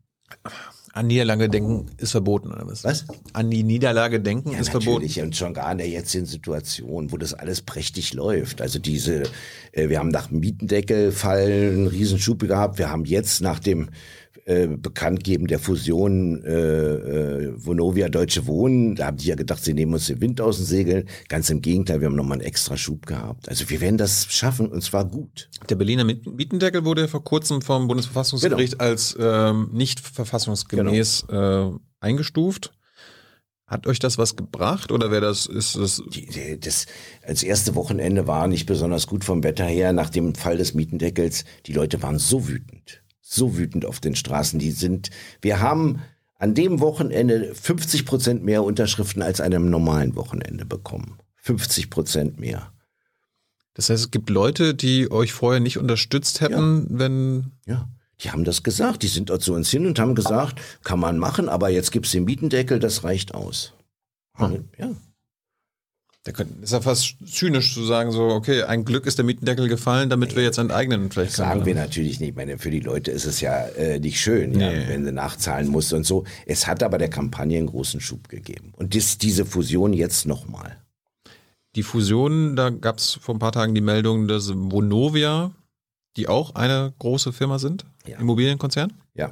Speaker 1: An Niederlage denken ist verboten, oder was?
Speaker 2: Was?
Speaker 1: An die Niederlage denken ja, ist
Speaker 2: natürlich.
Speaker 1: verboten.
Speaker 2: Und schon gar in der jetzigen Situation, wo das alles prächtig läuft. Also diese, äh, wir haben nach dem Mietendeckelfall einen Riesenschub gehabt. Wir haben jetzt nach dem äh, Bekanntgeben der Fusion äh, äh, Vonovia Deutsche Wohnen, da haben die ja gedacht, sie nehmen uns den Wind aus den Segeln. Ganz im Gegenteil, wir haben nochmal einen extra Schub gehabt. Also wir werden das schaffen und zwar gut.
Speaker 1: Der Berliner Mietendeckel wurde vor kurzem vom Bundesverfassungsgericht genau. als ähm, nicht verfassungsgemäß genau. äh, eingestuft. Hat euch das was gebracht oder wäre das, ist das?
Speaker 2: Das, das erste Wochenende war nicht besonders gut vom Wetter her. Nach dem Fall des Mietendeckels, die Leute waren so wütend, so wütend auf den Straßen. Die sind, wir haben an dem Wochenende 50 Prozent mehr Unterschriften als an einem normalen Wochenende bekommen. 50 Prozent mehr.
Speaker 1: Das heißt, es gibt Leute, die euch vorher nicht unterstützt hätten, ja. wenn.
Speaker 2: Ja. Die haben das gesagt. Die sind zu uns hin und haben gesagt, kann man machen, aber jetzt gibt's den Mietendeckel, das reicht aus.
Speaker 1: Hm. Ja. Da ist ja fast zynisch zu sagen, so, okay, ein Glück ist der Mietendeckel gefallen, damit nee, wir jetzt enteignen. Vielleicht
Speaker 2: sagen können. wir natürlich nicht. Ich meine, für die Leute ist es ja äh, nicht schön, nee. ja, wenn sie nachzahlen muss und so. Es hat aber der Kampagne einen großen Schub gegeben. Und das, diese Fusion jetzt nochmal.
Speaker 1: Die Fusion, da gab es vor ein paar Tagen die Meldung, dass Vonovia, die auch eine große Firma sind, ja. Immobilienkonzern,
Speaker 2: ja.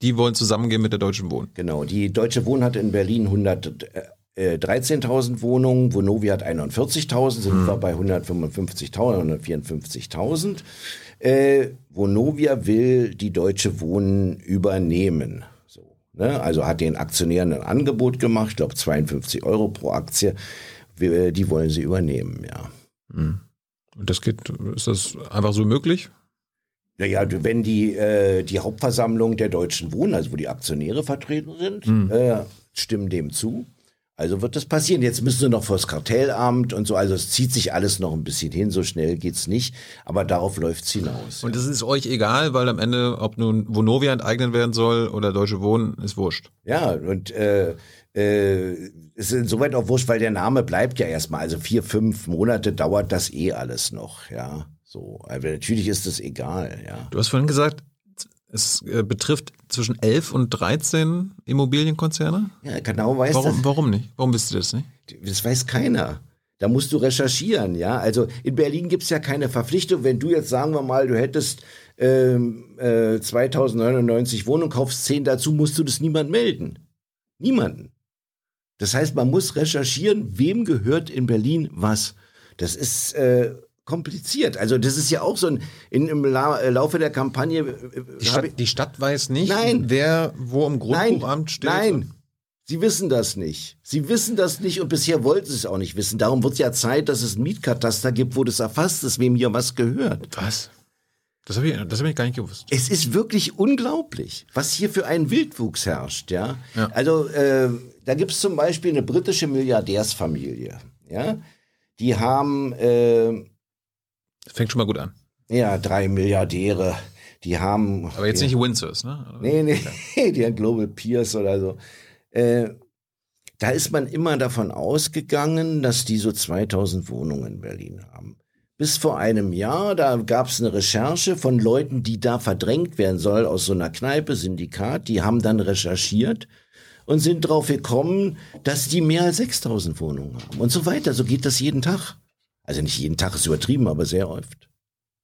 Speaker 1: die wollen zusammengehen mit der Deutschen Wohnen.
Speaker 2: Genau, die Deutsche Wohnen hat in Berlin 100 13.000 äh, Wohnungen, Vonovia hat 41.000, sind hm. wir bei 155.000, 154.000. Äh, Vonovia will die Deutsche Wohnen übernehmen. So, ne? Also hat den Aktionären ein Angebot gemacht, ich glaube 52 Euro pro Aktie. Wir, die wollen sie übernehmen, ja.
Speaker 1: Hm. Und das geht, ist das einfach so möglich?
Speaker 2: Naja, wenn die, äh, die Hauptversammlung der Deutschen Wohnen, also wo die Aktionäre vertreten sind, hm. äh, stimmen dem zu. Also wird das passieren. Jetzt müssen sie noch vors Kartellamt und so. Also es zieht sich alles noch ein bisschen hin. So schnell geht's nicht. Aber darauf läuft's hinaus.
Speaker 1: Und es ist euch egal, weil am Ende, ob nun Vonovia enteignen werden soll oder Deutsche Wohnen, ist wurscht.
Speaker 2: Ja, und äh, äh, ist insoweit auch wurscht, weil der Name bleibt ja erstmal. Also vier, fünf Monate dauert das eh alles noch, ja. So, aber natürlich ist es egal, ja.
Speaker 1: Du hast vorhin gesagt, es äh, betrifft zwischen 11 und 13 Immobilienkonzerne?
Speaker 2: Ja, genau weiß
Speaker 1: warum, das. Warum nicht? Warum wisst ihr das nicht?
Speaker 2: Das weiß keiner. Da musst du recherchieren, ja. Also in Berlin gibt es ja keine Verpflichtung. Wenn du jetzt, sagen wir mal, du hättest ähm, äh, 2099 Wohnungen, kaufst 10 dazu, musst du das niemand melden. Niemanden. Das heißt, man muss recherchieren, wem gehört in Berlin was. Das ist äh, kompliziert. Also das ist ja auch so ein in, im La äh, Laufe der Kampagne. Äh,
Speaker 1: die Stadt, ich, die Stadt weiß nicht,
Speaker 2: nein,
Speaker 1: wer wo im Grundbuchamt steht.
Speaker 2: Nein, Sie wissen das nicht. Sie wissen das nicht und bisher wollten Sie es auch nicht wissen. Darum wird es ja Zeit, dass es ein Mietkataster gibt, wo das erfasst ist, wem hier was gehört.
Speaker 1: Was? Das habe ich, das hab ich gar nicht gewusst.
Speaker 2: Es ist wirklich unglaublich, was hier für ein Wildwuchs herrscht. Ja, ja. also äh, da gibt es zum Beispiel eine britische Milliardärsfamilie. Ja, die haben äh,
Speaker 1: Fängt schon mal gut an.
Speaker 2: Ja, drei Milliardäre. Die haben.
Speaker 1: Aber jetzt
Speaker 2: die,
Speaker 1: nicht Windsors, ne?
Speaker 2: Nee, nee, okay. [LAUGHS] die haben Global Peers oder so. Äh, da ist man immer davon ausgegangen, dass die so 2000 Wohnungen in Berlin haben. Bis vor einem Jahr, da gab es eine Recherche von Leuten, die da verdrängt werden soll aus so einer Kneipe, Syndikat. Die haben dann recherchiert und sind drauf gekommen, dass die mehr als 6000 Wohnungen haben und so weiter. So geht das jeden Tag. Also nicht jeden Tag ist übertrieben, aber sehr oft.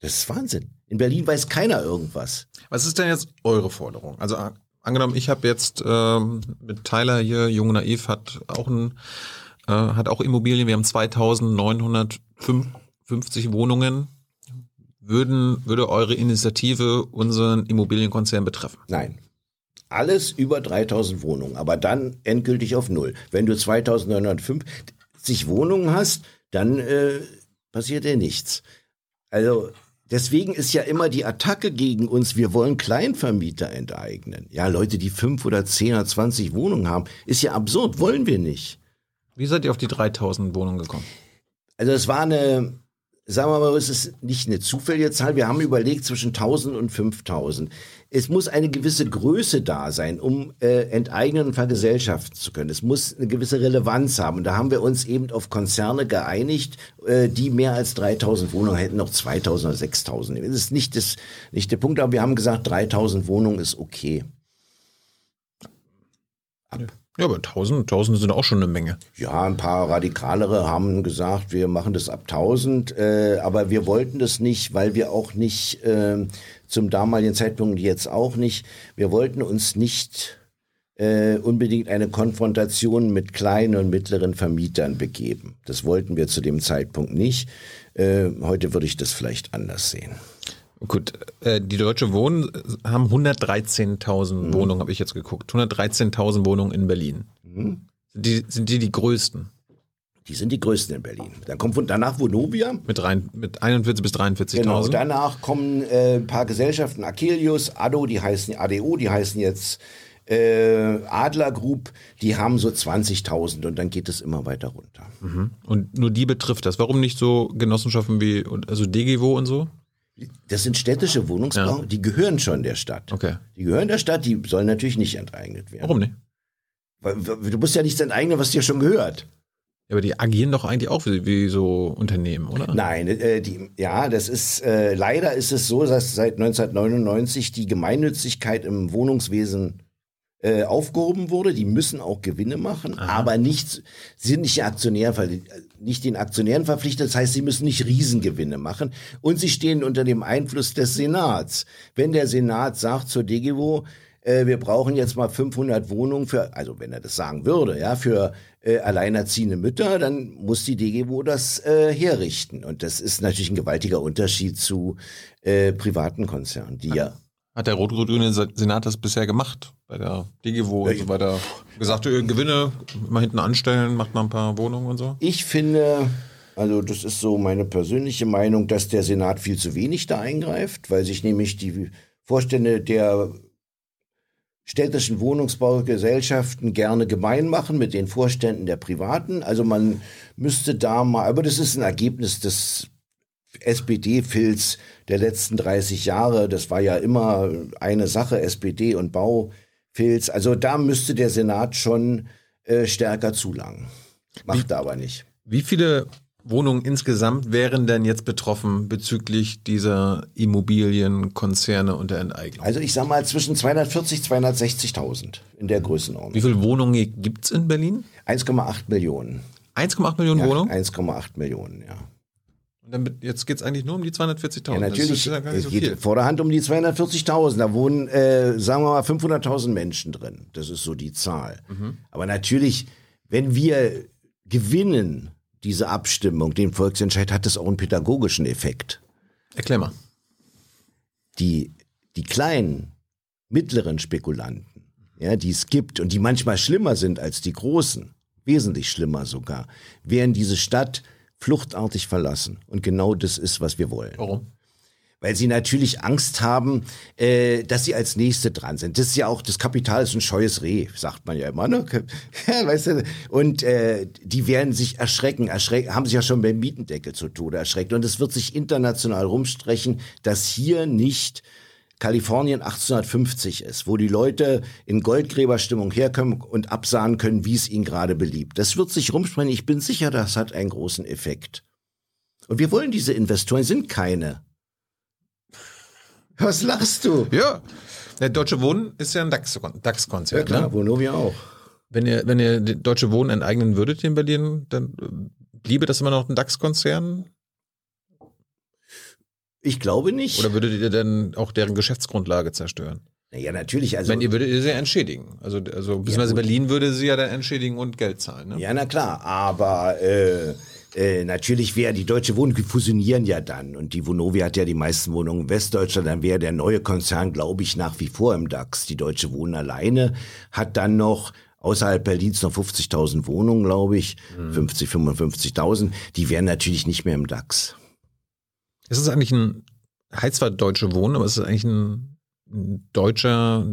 Speaker 2: Das ist Wahnsinn. In Berlin weiß keiner irgendwas.
Speaker 1: Was ist denn jetzt eure Forderung? Also angenommen, ich habe jetzt ähm, mit Tyler hier, Jung Naiv, hat auch ein, äh, hat auch Immobilien. Wir haben 2950 Wohnungen. Würden, würde eure Initiative unseren Immobilienkonzern betreffen?
Speaker 2: Nein. Alles über 3000 Wohnungen, aber dann endgültig auf Null. Wenn du 2950 Wohnungen hast, dann äh, passiert ja nichts. Also deswegen ist ja immer die Attacke gegen uns, wir wollen Kleinvermieter enteignen. Ja, Leute, die fünf oder zehn oder zwanzig Wohnungen haben, ist ja absurd, wollen wir nicht.
Speaker 1: Wie seid ihr auf die 3000 Wohnungen gekommen?
Speaker 2: Also es war eine, sagen wir mal, es ist nicht eine zufällige Zahl. Wir haben überlegt zwischen 1000 und 5000 es muss eine gewisse Größe da sein, um äh, enteignen und vergesellschaften zu können. Es muss eine gewisse Relevanz haben. Und da haben wir uns eben auf Konzerne geeinigt, äh, die mehr als 3000 Wohnungen hätten, noch 2000 oder 6000. Das ist nicht, das, nicht der Punkt, aber wir haben gesagt, 3000 Wohnungen ist okay.
Speaker 1: Ab. Ja, aber 1000, 1000 sind auch schon eine Menge.
Speaker 2: Ja, ein paar radikalere haben gesagt, wir machen das ab 1000, äh, aber wir wollten das nicht, weil wir auch nicht äh, zum damaligen Zeitpunkt jetzt auch nicht, wir wollten uns nicht äh, unbedingt eine Konfrontation mit kleinen und mittleren Vermietern begeben. Das wollten wir zu dem Zeitpunkt nicht. Äh, heute würde ich das vielleicht anders sehen.
Speaker 1: Gut, äh, die Deutsche Wohnen haben 113.000 mhm. Wohnungen, habe ich jetzt geguckt. 113.000 Wohnungen in Berlin. Mhm. Die, sind die die größten?
Speaker 2: Die sind die größten in Berlin. Dann kommt von, danach Vonovia.
Speaker 1: Mit, rein, mit 41 bis 43.000.
Speaker 2: Genau, danach kommen äh, ein paar Gesellschaften, Akelius, ADO, die heißen ADO, die heißen jetzt äh, Adler Group, die haben so 20.000 und dann geht es immer weiter runter.
Speaker 1: Mhm. Und nur die betrifft das. Warum nicht so Genossenschaften wie also DGWO und so?
Speaker 2: Das sind städtische Wohnungsbau,
Speaker 1: Ja.
Speaker 2: die gehören schon der Stadt.
Speaker 1: Okay.
Speaker 2: Die gehören der Stadt, die sollen natürlich nicht enteignet werden.
Speaker 1: Warum nicht?
Speaker 2: Weil, du musst ja nichts enteignen, was dir schon gehört.
Speaker 1: Ja, aber die agieren doch eigentlich auch wie, wie so Unternehmen, oder?
Speaker 2: Nein, äh, die, ja, das ist äh, leider ist es so, dass seit 1999 die Gemeinnützigkeit im Wohnungswesen äh, aufgehoben wurde. Die müssen auch Gewinne machen, aber nicht sie sind nicht Aktionär, nicht den Aktionären verpflichtet. Das heißt, sie müssen nicht Riesengewinne machen und sie stehen unter dem Einfluss des Senats. Wenn der Senat sagt zur DGWO, äh, wir brauchen jetzt mal 500 Wohnungen für, also wenn er das sagen würde, ja, für äh, alleinerziehende Mütter, dann muss die DGWO das äh, herrichten. Und das ist natürlich ein gewaltiger Unterschied zu äh, privaten Konzernen, die ja
Speaker 1: Hat der rot-rot-grüne Senat das bisher gemacht? Bei der DGWO und so weiter. Gesagt, ihr Gewinne mal hinten anstellen, macht mal ein paar Wohnungen und so?
Speaker 2: Ich finde, also das ist so meine persönliche Meinung, dass der Senat viel zu wenig da eingreift, weil sich nämlich die Vorstände der städtischen Wohnungsbaugesellschaften gerne gemein machen mit den Vorständen der Privaten. Also man müsste da mal, aber das ist ein Ergebnis des SPD-Filz der letzten 30 Jahre. Das war ja immer eine Sache, SPD und Baufilz. Also da müsste der Senat schon äh, stärker zulangen. Macht er aber nicht.
Speaker 1: Wie viele Wohnungen insgesamt wären denn jetzt betroffen bezüglich dieser Immobilienkonzerne und der Enteignung?
Speaker 2: Also ich sag mal zwischen 240 260.000 in der Größenordnung.
Speaker 1: Wie viele Wohnungen gibt es in Berlin?
Speaker 2: 1,8 Millionen.
Speaker 1: 1,8 Millionen
Speaker 2: Ja,
Speaker 1: Wohnungen?
Speaker 2: 1,8 Millionen, ja.
Speaker 1: Und dann, jetzt geht es eigentlich nur um die 240.000.
Speaker 2: Ja, natürlich.
Speaker 1: Das ist
Speaker 2: es
Speaker 1: so
Speaker 2: geht
Speaker 1: viel.
Speaker 2: vor der Hand um die 240.000. Da wohnen, äh, sagen wir mal, 500.000 Menschen drin. Das ist so die Zahl.
Speaker 1: Mhm.
Speaker 2: Aber natürlich, wenn wir gewinnen, diese Abstimmung, den Volksentscheid, hat das auch einen pädagogischen Effekt.
Speaker 1: Erklär mal.
Speaker 2: die, die kleinen, mittleren Spekulanten, ja, die es gibt und die manchmal schlimmer sind als die großen, wesentlich schlimmer sogar, werden diese Stadt fluchtartig verlassen. Und genau das ist, was wir wollen.
Speaker 1: Warum?
Speaker 2: Weil sie natürlich Angst haben, äh, dass sie als Nächste dran sind. Das ist ja auch, das Kapital ist ein scheues Reh, sagt man ja immer. Ne? [LAUGHS] Weißt du? Und äh, die werden sich erschrecken, erschrecken, haben sich ja schon beim Mietendeckel zu Tode erschreckt. Und es wird sich international rumstrechen, dass hier nicht Kalifornien 1850 ist, wo die Leute in Goldgräberstimmung herkommen und absahen können, wie es ihnen gerade beliebt. Das wird sich rumsprechen. Ich bin sicher, das hat einen großen Effekt. Und wir wollen diese Investoren, sind keine. Was lachst du?
Speaker 1: Ja. Der Deutsche Wohnen ist ja ein DAX-Konzern. DAX
Speaker 2: Ja klar,
Speaker 1: ne?
Speaker 2: Vonovia auch.
Speaker 1: Wenn ihr, wenn ihr Deutsche Wohnen enteignen würdet in Berlin, dann bliebe das immer noch ein DAX-Konzern?
Speaker 2: Ich glaube nicht.
Speaker 1: Oder würdet ihr dann auch deren Geschäftsgrundlage zerstören?
Speaker 2: ja, natürlich. Also,
Speaker 1: Wenn ihr würdet ihr sie ja entschädigen. Also, also beziehungsweise
Speaker 2: gut.
Speaker 1: Berlin würde sie ja dann entschädigen und Geld zahlen. Ne?
Speaker 2: ja, na klar. Aber äh, äh, natürlich wäre die Deutsche Wohnung, die fusionieren ja dann. Und die Vonovia hat ja die meisten Wohnungen in Westdeutschland. Dann wäre der neue Konzern, glaube ich, nach wie vor im DAX. Die Deutsche Wohnen alleine hat dann noch außerhalb Berlins noch 50.000 Wohnungen, glaube ich. 50, 55.000. Die wären natürlich nicht mehr im DAX.
Speaker 1: Ist es eigentlich ein, heißt zwar Deutsche Wohnen, aber ist es eigentlich ein, ein deutscher,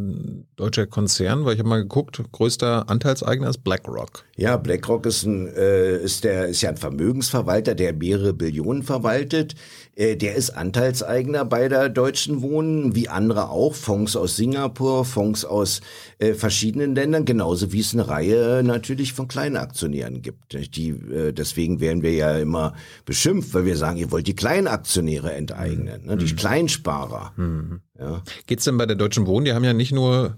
Speaker 1: deutscher Konzern? Weil ich habe mal geguckt, größter Anteilseigner ist BlackRock.
Speaker 2: Ja, BlackRock ist, ein, äh, ist, der, ist ja ein Vermögensverwalter, der mehrere Billionen verwaltet. Äh, der ist Anteilseigner bei der Deutschen Wohnen, wie andere auch. Fonds aus Singapur, Fonds aus äh, verschiedenen Ländern, genauso wie es eine Reihe äh, natürlich von kleinen Aktionären gibt. Die, äh, deswegen werden wir ja immer beschimpft, weil wir sagen, ihr wollt die Kleinaktionäre enteignen, ne? die Kleinsparer. Ja.
Speaker 1: Geht's denn bei der Deutschen Wohnen? Die haben ja nicht nur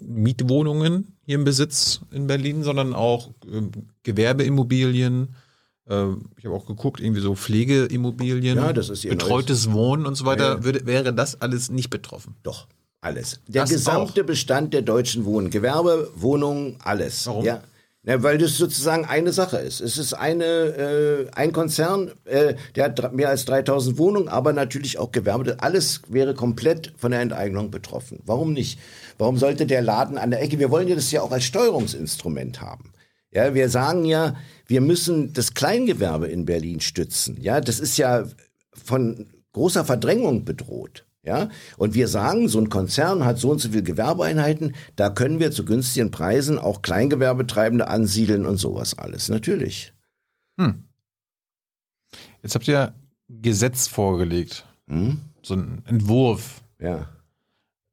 Speaker 1: Mietwohnungen hier im Besitz in Berlin, sondern auch ähm, Gewerbeimmobilien. Äh, ich habe auch geguckt, irgendwie so Pflegeimmobilien,
Speaker 2: Ja, das ist ihr
Speaker 1: betreutes Wohnen und so weiter.
Speaker 2: Ja.
Speaker 1: Würde, wäre das alles nicht betroffen?
Speaker 2: Doch, alles. Der
Speaker 1: Das
Speaker 2: gesamte Bestand der deutschen Wohnen, Gewerbe, Wohnungen, alles.
Speaker 1: Warum?
Speaker 2: Ja. Ja, weil das sozusagen eine Sache ist. Es ist eine, äh, ein Konzern, äh, der hat mehr als 3000 Wohnungen, aber natürlich auch Gewerbe. Alles wäre komplett von der Enteignung betroffen. Warum nicht? Warum sollte der Laden an der Ecke, wir wollen ja das ja auch als Steuerungsinstrument haben. Ja, wir sagen ja, wir müssen das Kleingewerbe in Berlin stützen. Ja, das ist ja von großer Verdrängung bedroht. Ja, und wir sagen, so ein Konzern hat so und so viele Gewerbeeinheiten, da können wir zu günstigen Preisen auch Kleingewerbetreibende ansiedeln und sowas alles. Natürlich. Hm.
Speaker 1: Jetzt habt ihr Gesetz vorgelegt. Hm? So ein Entwurf.
Speaker 2: Ja.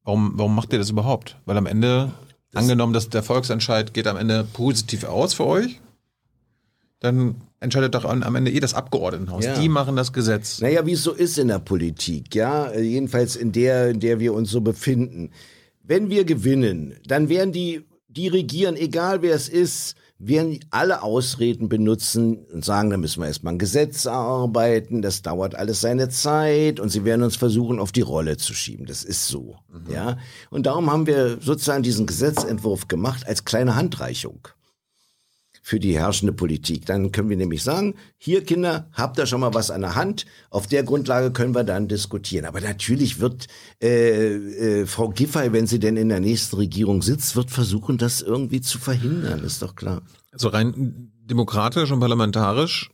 Speaker 1: Warum, warum macht ihr das überhaupt? Weil am Ende, das angenommen, dass der Volksentscheid geht am Ende positiv aus für euch, dann entscheidet doch am Ende eh das Abgeordnetenhaus. Ja. Die machen das Gesetz.
Speaker 2: Naja, wie es so ist in der Politik, ja, jedenfalls in der, in der wir uns so befinden. Wenn wir gewinnen, dann werden die, die regieren, egal wer es ist, werden alle Ausreden benutzen und sagen, da müssen wir erstmal ein Gesetz erarbeiten, das dauert alles seine Zeit und sie werden uns versuchen, auf die Rolle zu schieben. Das ist so, mhm. ja. Und darum haben wir sozusagen diesen Gesetzentwurf gemacht als kleine Handreichung für die herrschende Politik. Dann können wir nämlich sagen, hier Kinder, habt ihr schon mal was an der Hand. Auf der Grundlage können wir dann diskutieren. Aber natürlich wird äh, äh, Frau Giffey, wenn sie denn in der nächsten Regierung sitzt, wird versuchen, das irgendwie zu verhindern, ist doch klar.
Speaker 1: Also rein demokratisch und parlamentarisch,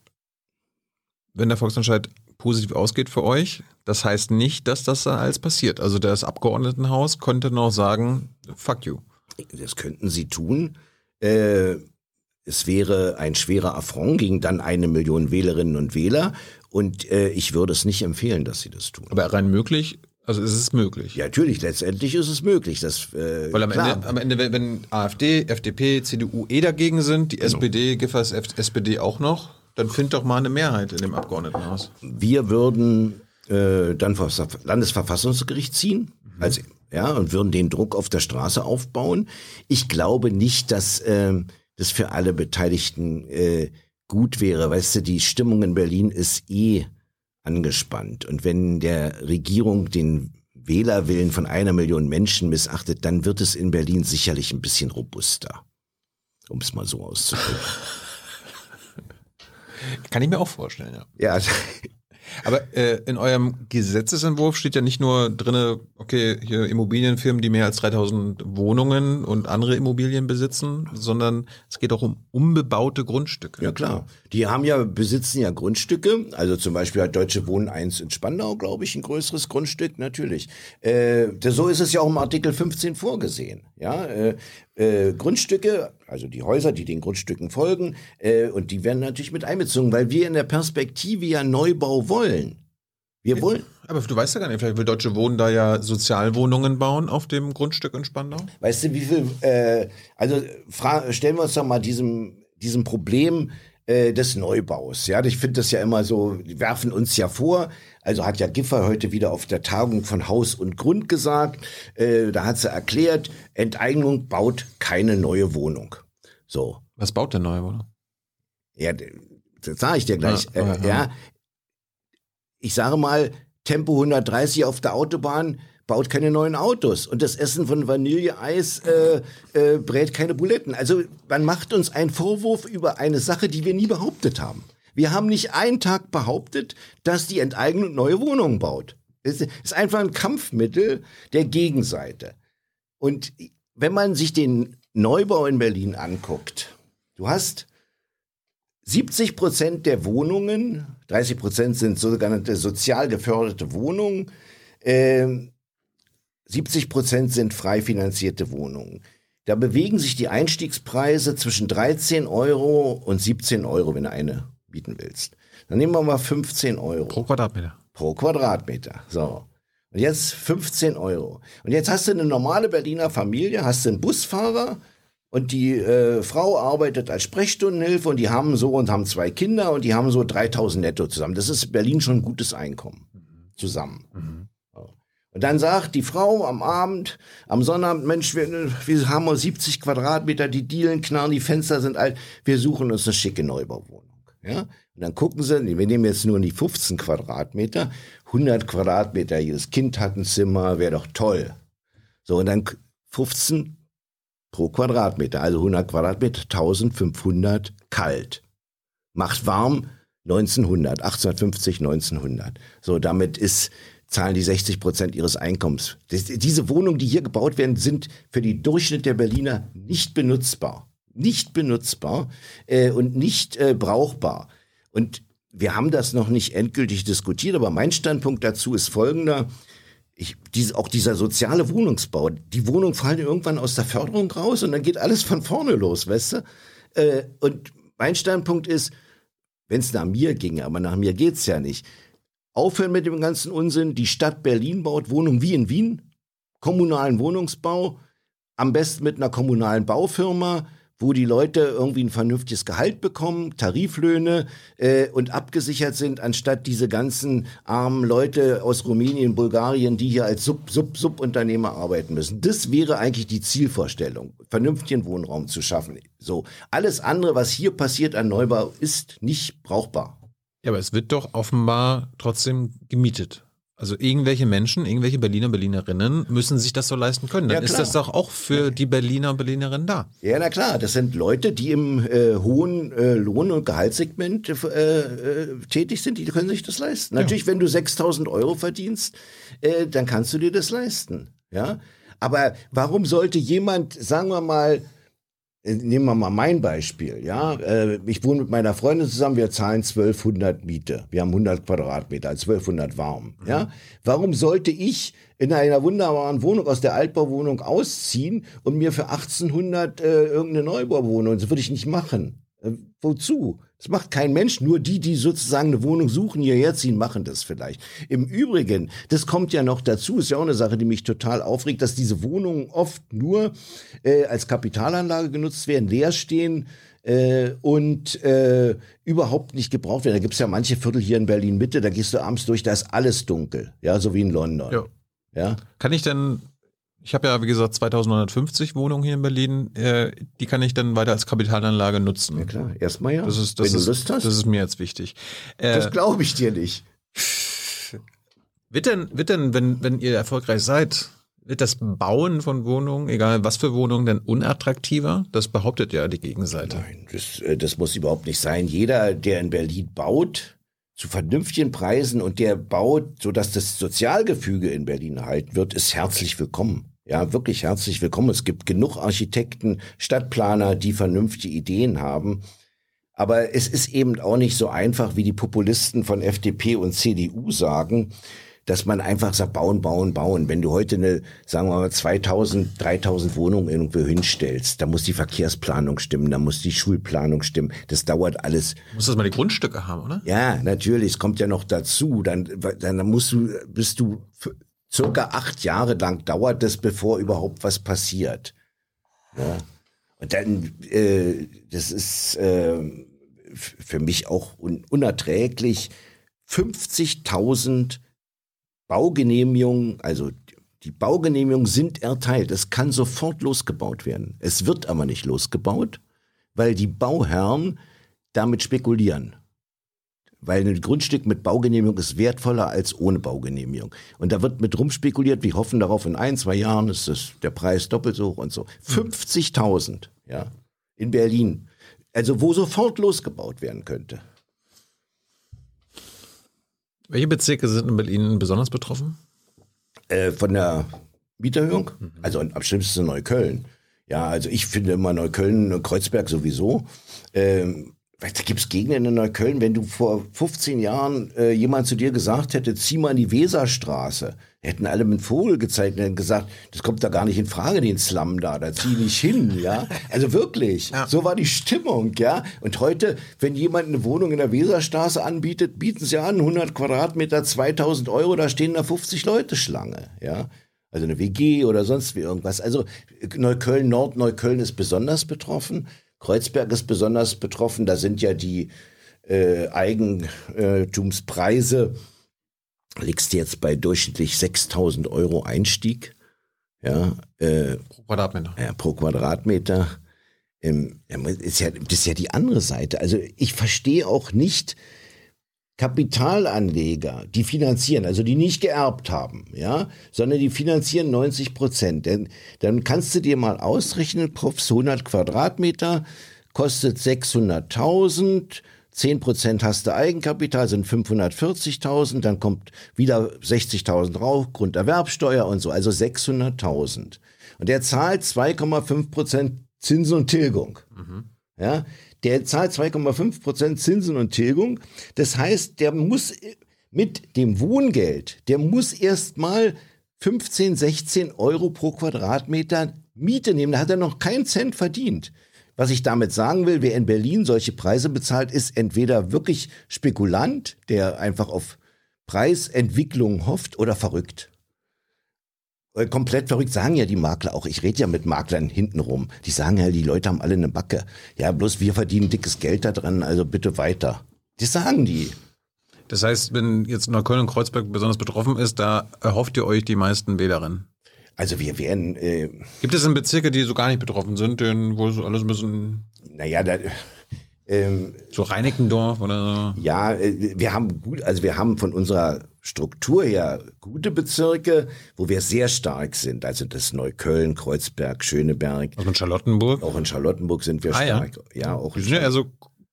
Speaker 1: wenn der Volksentscheid positiv ausgeht für euch, das heißt nicht, dass das da alles passiert. Also das Abgeordnetenhaus könnte noch sagen, fuck you.
Speaker 2: Das könnten sie tun. Äh, es wäre ein schwerer Affront gegen dann eine Million Wählerinnen und Wähler. Und äh, ich würde es nicht empfehlen, dass sie das tun.
Speaker 1: Aber rein möglich, also ist es möglich.
Speaker 2: Ja, natürlich, letztendlich ist es möglich. Das,
Speaker 1: äh, Weil am Ende, am Ende, wenn AfD, FDP, CDU eh dagegen sind, die genau. SPD, Giffers SPD auch noch, dann find doch mal eine Mehrheit in dem Abgeordnetenhaus.
Speaker 2: Wir würden äh, dann vor das Landesverfassungsgericht ziehen. Mhm. Also, ja, und würden den Druck auf der Straße aufbauen. Ich glaube nicht, dass äh, das für alle Beteiligten äh, gut wäre. Weißt du, die Stimmung in Berlin ist eh angespannt. Und wenn der Regierung den Wählerwillen von einer Million Menschen missachtet, dann wird es in Berlin sicherlich ein bisschen robuster. Um es mal so auszudrücken. [LAUGHS]
Speaker 1: Kann ich mir auch vorstellen, ja.
Speaker 2: Ja,
Speaker 1: aber äh, in eurem Gesetzesentwurf steht ja nicht nur drinne, okay, hier Immobilienfirmen, die mehr als 3000 Wohnungen und andere Immobilien besitzen, sondern es geht auch um unbebaute Grundstücke.
Speaker 2: Ja klar, die haben ja besitzen ja Grundstücke. Also zum Beispiel hat Deutsche Wohnen 1 in Spandau, glaube ich, ein größeres Grundstück natürlich. Äh, so ist es ja auch im Artikel 15 vorgesehen. Ja, äh, äh, Grundstücke, also die Häuser, die den Grundstücken folgen, äh, und die werden natürlich mit einbezogen, weil wir in der Perspektive ja Neubau wollen. Wir wollen.
Speaker 1: Aber du weißt ja gar nicht, vielleicht will Deutsche Wohnen da ja Sozialwohnungen bauen auf dem Grundstück in Spandau.
Speaker 2: Weißt du, wie viel, äh, also stellen wir uns doch mal diesem, diesem Problem äh, des Neubaus. Ja, ich finde das ja immer so, die werfen uns ja vor, also hat ja Giffer heute wieder auf der Tagung von Haus und Grund gesagt, äh, da hat sie erklärt, Enteignung baut keine neue Wohnung. So.
Speaker 1: Was baut denn neue Wohnung?
Speaker 2: Ja, das sage ich dir gleich. Ja, äh, ja, ich sage mal, Tempo 130 auf der Autobahn baut keine neuen Autos und das Essen von Vanilleeis äh, äh, brät keine Buletten. Also man macht uns einen Vorwurf über eine Sache, die wir nie behauptet haben. Wir haben nicht einen Tag behauptet, dass die Enteignung neue Wohnungen baut. Es ist einfach ein Kampfmittel der Gegenseite. Und wenn man sich den Neubau in Berlin anguckt, du hast 70 Prozent der Wohnungen, 30 Prozent sind sogenannte sozial geförderte Wohnungen, äh, 70 Prozent sind frei finanzierte Wohnungen. Da bewegen sich die Einstiegspreise zwischen 13 Euro und 17 Euro, wenn eine bieten willst. Dann nehmen wir mal 15 Euro.
Speaker 1: Pro Quadratmeter.
Speaker 2: Pro Quadratmeter. So. Und jetzt 15 Euro. Und jetzt hast du eine normale Berliner Familie, hast du einen Busfahrer und die äh, Frau arbeitet als Sprechstundenhilfe und die haben so und haben zwei Kinder und die haben so 3000 netto zusammen. Das ist Berlin schon ein gutes Einkommen. Zusammen. Mhm. Und dann sagt die Frau am Abend, am Sonnabend, Mensch, wir, wir haben nur 70 Quadratmeter, die Dielen knarren, die Fenster sind alt, wir suchen uns eine schicke Neubauwohnung. Ja? Und dann gucken sie, wir nehmen jetzt nur die 15 Quadratmeter, 100 Quadratmeter, jedes Kind hat ein Zimmer, wäre doch toll. So, und dann 15 pro Quadratmeter, also 100 Quadratmeter, 1500 kalt. Macht warm 1900, 1850, 1900. So, damit ist zahlen die 60 Prozent ihres Einkommens. Das, diese Wohnungen, die hier gebaut werden, sind für die Durchschnitt der Berliner nicht benutzbar. Nicht benutzbar äh, und nicht äh, brauchbar. Und wir haben das noch nicht endgültig diskutiert, aber mein Standpunkt dazu ist folgender. Ich, diese, auch dieser soziale Wohnungsbau, die Wohnungen fallen irgendwann aus der Förderung raus und dann geht alles von vorne los, weißt du? Äh, und mein Standpunkt ist, wenn es nach mir ginge, aber nach mir geht's ja nicht. Aufhören mit dem ganzen Unsinn. Die Stadt Berlin baut Wohnungen wie in Wien, kommunalen Wohnungsbau, am besten mit einer kommunalen Baufirma wo die Leute irgendwie ein vernünftiges Gehalt bekommen, Tariflöhne äh, und abgesichert sind, anstatt diese ganzen armen Leute aus Rumänien, Bulgarien, die hier als Sub, Sub, Subunternehmer arbeiten müssen. Das wäre eigentlich die Zielvorstellung, vernünftigen Wohnraum zu schaffen. So, alles andere, was hier passiert an Neubau, ist nicht brauchbar.
Speaker 1: Ja, aber es wird doch offenbar trotzdem gemietet. Also irgendwelche Menschen, irgendwelche Berliner, Berlinerinnen müssen sich das so leisten können. Dann ja, ist das doch auch für die Berliner, Berlinerinnen da.
Speaker 2: Ja, na klar. Das sind Leute, die im äh, hohen äh, Lohn- und Gehaltssegment äh, äh tätig sind, die können sich das leisten. Natürlich, ja. wenn du 6000 Euro verdienst, äh, dann kannst du dir das leisten. Ja. Aber warum sollte jemand, sagen wir mal, nehmen wir mal mein Beispiel, ja. Äh, ich wohne mit meiner Freundin zusammen, wir zahlen 1200 Miete. Wir haben 100 Quadratmeter, 1200 warm, mhm. ja. Warum sollte ich in einer wunderbaren Wohnung aus der Altbauwohnung ausziehen und mir für 1800 äh, irgendeine Neubauwohnung, das würde ich nicht machen. Äh, wozu? Das macht kein Mensch, nur die, die sozusagen eine Wohnung suchen, hierher ziehen, machen das vielleicht. Im Übrigen, das kommt ja noch dazu, ist ja auch eine Sache, die mich total aufregt, dass diese Wohnungen oft nur äh, als Kapitalanlage genutzt werden, leer stehen, äh, und äh, überhaupt nicht gebraucht werden. Da gibt es ja manche Viertel hier in Berlin Mitte, da gehst du abends durch, da ist alles dunkel, ja, so wie in London. Ja.
Speaker 1: ja? Kann ich denn ich habe ja, wie gesagt, 2950 Wohnungen hier in Berlin. Äh, die kann ich dann weiter als Kapitalanlage nutzen.
Speaker 2: Ja klar, erstmal ja.
Speaker 1: Das ist, das Wenn ist, du Lust hast. Das ist mir jetzt wichtig.
Speaker 2: Äh, das glaube ich dir nicht.
Speaker 1: Wird denn, wird denn wenn, wenn ihr erfolgreich seid, wird das Bauen von Wohnungen, egal was für Wohnungen, denn unattraktiver? Das behauptet ja die Gegenseite.
Speaker 2: Nein, das, äh, das muss überhaupt nicht sein. Jeder, der in Berlin baut, zu vernünftigen Preisen und der baut, sodass das Sozialgefüge in Berlin erhalten wird, ist herzlich willkommen. Ja, wirklich herzlich willkommen. Es gibt genug Architekten, Stadtplaner, die vernünftige Ideen haben. Aber es ist eben auch nicht so einfach, wie die Populisten von FDP und CDU sagen, dass man einfach sagt, bauen, bauen, bauen. Wenn du heute eine, sagen wir mal, 2000, 3000 Wohnungen irgendwo hinstellst, da muss die Verkehrsplanung stimmen, da muss die Schulplanung stimmen. Das dauert alles.
Speaker 1: Muss das mal die Grundstücke haben, oder?
Speaker 2: Ja, natürlich. Es kommt ja noch dazu. Dann, dann musst du, bist du circa acht Jahre lang dauert es, bevor überhaupt was passiert. Ja. Und dann, äh, das ist äh, für mich auch un unerträglich, 50.000 Baugenehmigungen, also die Baugenehmigungen sind erteilt. Es kann sofort losgebaut werden. Es wird aber nicht losgebaut, weil die Bauherren damit spekulieren weil ein Grundstück mit Baugenehmigung ist wertvoller als ohne Baugenehmigung. Und da wird mit rumspekuliert, wir hoffen darauf, in ein, zwei Jahren ist das, der Preis doppelt so hoch und so. 50.000, ja, in Berlin. Also wo sofort losgebaut werden könnte.
Speaker 1: Welche Bezirke sind in Berlin besonders betroffen?
Speaker 2: Äh, von der Mieterhöhung? Mhm. Also am schlimmsten Neukölln. Ja, also ich finde immer Neukölln, Kreuzberg sowieso. Ähm, gibt es Gegenden in Neukölln, wenn du vor 15 Jahren äh, jemand zu dir gesagt hätte, zieh mal in die Weserstraße, hätten alle mit Vogel gezeigt und gesagt, das kommt da gar nicht in Frage, den Slum da, da zieh nicht hin, ja. Also wirklich, ja. so war die Stimmung, ja. Und heute, wenn jemand eine Wohnung in der Weserstraße anbietet, bieten sie an, 100 Quadratmeter, 2000 Euro, da stehen da 50 Leute Schlange, ja. Also eine WG oder sonst wie irgendwas. Also Neukölln, Nord-Neukölln ist besonders betroffen. Kreuzberg ist besonders betroffen. Da sind ja die äh, Eigentumspreise, liegst jetzt bei durchschnittlich 6000 Euro Einstieg. Ja,
Speaker 1: äh, pro Quadratmeter.
Speaker 2: Ja, pro Quadratmeter. Ähm, ist ja, das ist ja die andere Seite. Also ich verstehe auch nicht, Kapitalanleger, die finanzieren, also die nicht geerbt haben, ja, sondern die finanzieren 90 Prozent. Denn dann kannst du dir mal ausrechnen, Profs 100 Quadratmeter kostet 600.000, 10 Prozent hast du Eigenkapital, sind 540.000, dann kommt wieder 60.000 drauf, Grunderwerbsteuer und so, also 600.000. Und er zahlt 2,5 Prozent Zinsen und Tilgung. Ja, der zahlt 2,5 Prozent Zinsen und Tilgung. Das heißt, der muss mit dem Wohngeld, der muss erstmal 15, 16 Euro pro Quadratmeter Miete nehmen. Da hat er noch keinen Cent verdient. Was ich damit sagen will, wer in Berlin solche Preise bezahlt, ist entweder wirklich Spekulant, der einfach auf Preisentwicklung hofft, oder verrückt. Komplett verrückt sagen ja die Makler auch. Ich rede ja mit Maklern hintenrum. Die sagen ja, die Leute haben alle eine Backe. Ja, bloß wir verdienen dickes Geld da dran, also bitte weiter. Das sagen die.
Speaker 1: Das heißt, wenn jetzt Neukölln und Kreuzberg besonders betroffen ist, da erhofft ihr euch die meisten Wählerinnen?
Speaker 2: Also wir werden. Äh,
Speaker 1: Gibt es denn Bezirke, die so gar nicht betroffen sind, denen, wo so alles ein bisschen.
Speaker 2: Naja, da.
Speaker 1: Ähm, so Reinickendorf oder
Speaker 2: so? Ja, äh, wir haben gut, also wir haben von unserer Struktur her gute Bezirke, wo wir sehr stark sind. Also das Neukölln, Kreuzberg, Schöneberg.
Speaker 1: Auch in Charlottenburg?
Speaker 2: Auch in Charlottenburg sind wir ah, stark. Ja, ja auch.
Speaker 1: Wir sind ja eher so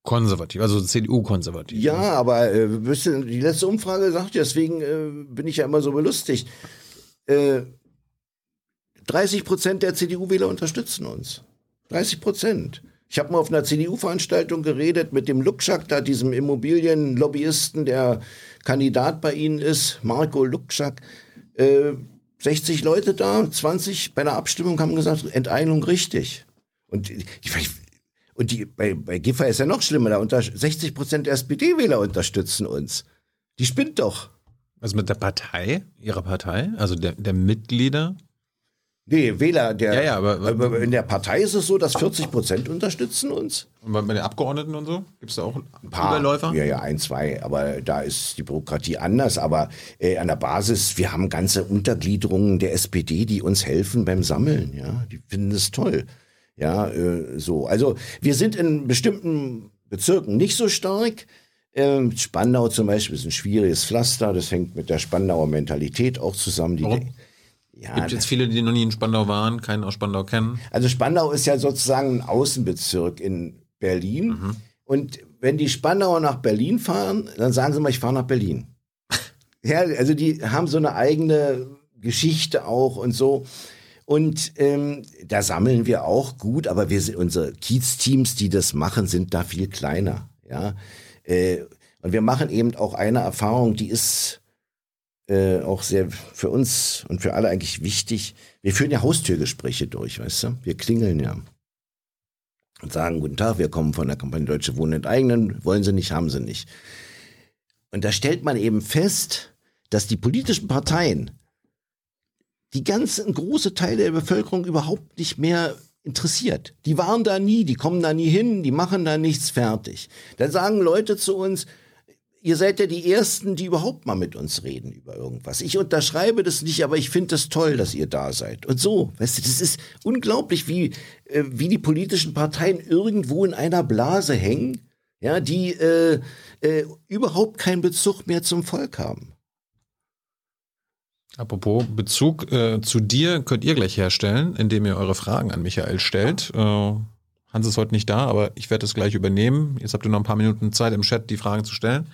Speaker 1: konservativ, also CDU-konservativ.
Speaker 2: Ja, aber äh, die letzte Umfrage sagt, deswegen äh, bin ich ja immer so belustigt. Äh, 30 Prozent der CDU-Wähler unterstützen uns. 30 Prozent. Ich habe mal auf einer CDU-Veranstaltung geredet mit dem Lukschak, da diesem Immobilienlobbyisten, der Kandidat bei Ihnen ist, Marco Lukschak. Äh, 60 Leute da, 20 bei der Abstimmung haben gesagt, Enteignung richtig. Und ich, und die, bei, bei Giffer ist ja noch schlimmer, da unter 60 Prozent der SPD-Wähler unterstützen uns. Die spinnt doch.
Speaker 1: Also mit der Partei, ihrer Partei, also der, der Mitglieder?
Speaker 2: Nee, Wähler, der,
Speaker 1: ja, ja, aber,
Speaker 2: aber, in der Partei ist es so, dass 40 Prozent unterstützen uns.
Speaker 1: Und bei den Abgeordneten und so? Gibt es da auch
Speaker 2: ein paar Überläufer? Ja, ja, ein, zwei. Aber da ist die Bürokratie anders. Aber äh, an der Basis, wir haben ganze Untergliederungen der SPD, die uns helfen beim Sammeln. Ja, die finden es toll. Ja, äh, so. Also wir sind in bestimmten Bezirken nicht so stark. Ähm, Spandau zum Beispiel ist ein schwieriges Pflaster. Das hängt mit der Spandauer Mentalität auch zusammen. Die
Speaker 1: Warum? Ja, Gibt jetzt viele, die noch nie in Spandau waren, keinen aus Spandau kennen?
Speaker 2: Also Spandau ist ja sozusagen ein Außenbezirk in Berlin. Mhm. Und wenn die Spandauer nach Berlin fahren, dann sagen sie mal, ich fahre nach Berlin. [LAUGHS] ja, also die haben so eine eigene Geschichte auch und so. Und ähm, da sammeln wir auch gut, aber wir sind, unsere Kiez-Teams, die das machen, sind da viel kleiner. Ja, äh, und wir machen eben auch eine Erfahrung, die ist äh, auch sehr für uns und für alle eigentlich wichtig. Wir führen ja Haustürgespräche durch, weißt du? Wir klingeln ja und sagen, guten Tag, wir kommen von der Kampagne Deutsche Wohnen enteignen, wollen sie nicht, haben sie nicht. Und da stellt man eben fest, dass die politischen Parteien die ganzen große Teile der Bevölkerung überhaupt nicht mehr interessiert. Die waren da nie, die kommen da nie hin, die machen da nichts fertig. Dann sagen Leute zu uns, ihr seid ja die Ersten, die überhaupt mal mit uns reden über irgendwas. Ich unterschreibe das nicht, aber ich finde das toll, dass ihr da seid. Und so, weißt du, das ist unglaublich, wie, äh, wie die politischen Parteien irgendwo in einer Blase hängen, ja, die äh, äh, überhaupt keinen Bezug mehr zum Volk haben.
Speaker 1: Apropos Bezug äh, zu dir könnt ihr gleich herstellen, indem ihr eure Fragen an Michael stellt. Äh, Hans ist heute nicht da, aber ich werde es gleich übernehmen. Jetzt habt ihr noch ein paar Minuten Zeit im Chat, die Fragen zu stellen.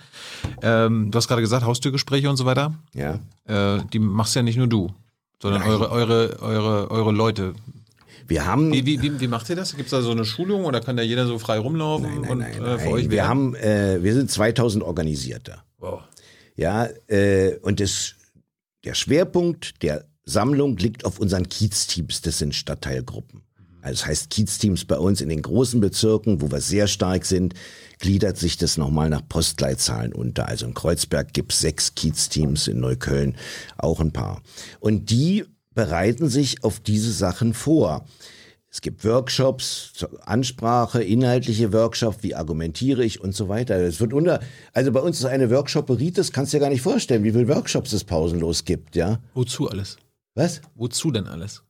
Speaker 1: Ähm, du hast gerade gesagt, Haustürgespräche und so weiter.
Speaker 2: Ja.
Speaker 1: Äh, die machst ja nicht nur du, sondern eure, eure, eure, eure Leute.
Speaker 2: Wir haben.
Speaker 1: Wie, wie, wie, wie macht ihr das? Gibt es da so eine Schulung oder kann da jeder so frei rumlaufen
Speaker 2: nein, nein, und nein, äh, für euch
Speaker 1: Wir
Speaker 2: haben, äh, wir sind 2000 Organisierte.
Speaker 1: Wow.
Speaker 2: Ja, äh, und das, der Schwerpunkt der Sammlung liegt auf unseren Kiez-Teams. Das sind Stadtteilgruppen. Also das heißt, Kiezteams bei uns in den großen Bezirken, wo wir sehr stark sind, gliedert sich das nochmal nach Postleitzahlen unter. Also in Kreuzberg gibt's sechs Kiezteams, in Neukölln auch ein paar. Und die bereiten sich auf diese Sachen vor. Es gibt Workshops zur Ansprache, inhaltliche Workshops, wie argumentiere ich und so weiter. Es wird unter, also bei uns ist eine Workshoperie, das kannst du dir gar nicht vorstellen, wie viele Workshops es pausenlos gibt, ja.
Speaker 1: Wozu alles?
Speaker 2: Was?
Speaker 1: Wozu denn alles?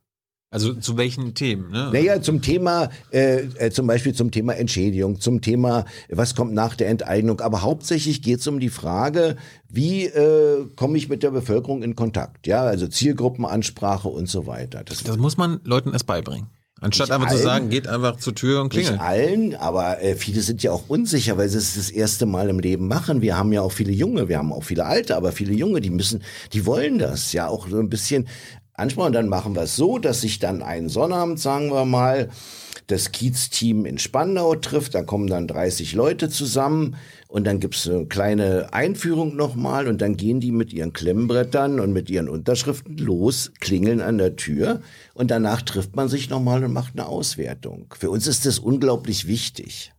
Speaker 1: Also zu welchen Themen? Ne?
Speaker 2: Naja, zum Thema, äh, äh, zum Beispiel zum Thema Entschädigung, zum Thema, was kommt nach der Enteignung. Aber hauptsächlich geht es um die Frage, wie äh, komme ich mit der Bevölkerung in Kontakt? Ja, also Zielgruppenansprache und so weiter.
Speaker 1: Das, das muss man Leuten erst beibringen. Anstatt nicht einfach allen, zu sagen, geht einfach zur Tür und klingelt.
Speaker 2: Nicht allen, aber äh, viele sind ja auch unsicher, weil sie es das erste Mal im Leben machen. Wir haben ja auch viele Junge, wir haben auch viele Alte, aber viele Junge, die müssen, die wollen das ja auch so ein bisschen Ansprache. Und dann machen wir es so, dass sich dann einen Sonnabend, sagen wir mal, das Kiez-Team in Spandau trifft, da kommen dann 30 Leute zusammen und dann gibt's eine kleine Einführung nochmal und dann gehen die mit ihren Klemmbrettern und mit ihren Unterschriften los, klingeln an der Tür und danach trifft man sich nochmal und macht eine Auswertung. Für uns ist das unglaublich wichtig.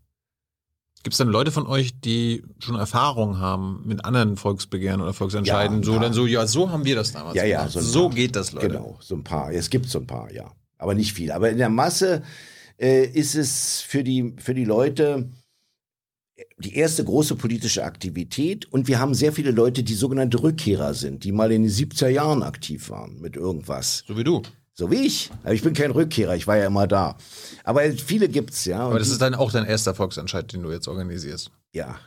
Speaker 1: Gibt es dann Leute von euch, die schon Erfahrung haben mit anderen Volksbegehren oder Volksentscheiden?
Speaker 2: Ja,
Speaker 1: so
Speaker 2: ja.
Speaker 1: dann so, ja, so haben wir das damals
Speaker 2: Ja, ja,
Speaker 1: gemacht.
Speaker 2: so ein
Speaker 1: so
Speaker 2: paar.
Speaker 1: geht das, Leute.
Speaker 2: Genau, so ein paar. Es gibt so ein paar, ja. Aber nicht viel. Aber in der Masse äh, ist es für die, für die Leute die erste große politische Aktivität. Und wir haben sehr viele Leute, die sogenannte Rückkehrer sind, die mal in den 70er Jahren aktiv waren mit irgendwas.
Speaker 1: So wie du.
Speaker 2: So wie ich. Aber ich bin kein Rückkehrer, ich war ja immer da. Aber viele gibt's, ja. Und
Speaker 1: Aber das ist dann auch dein erster Volksentscheid, den du jetzt organisierst.
Speaker 2: Ja,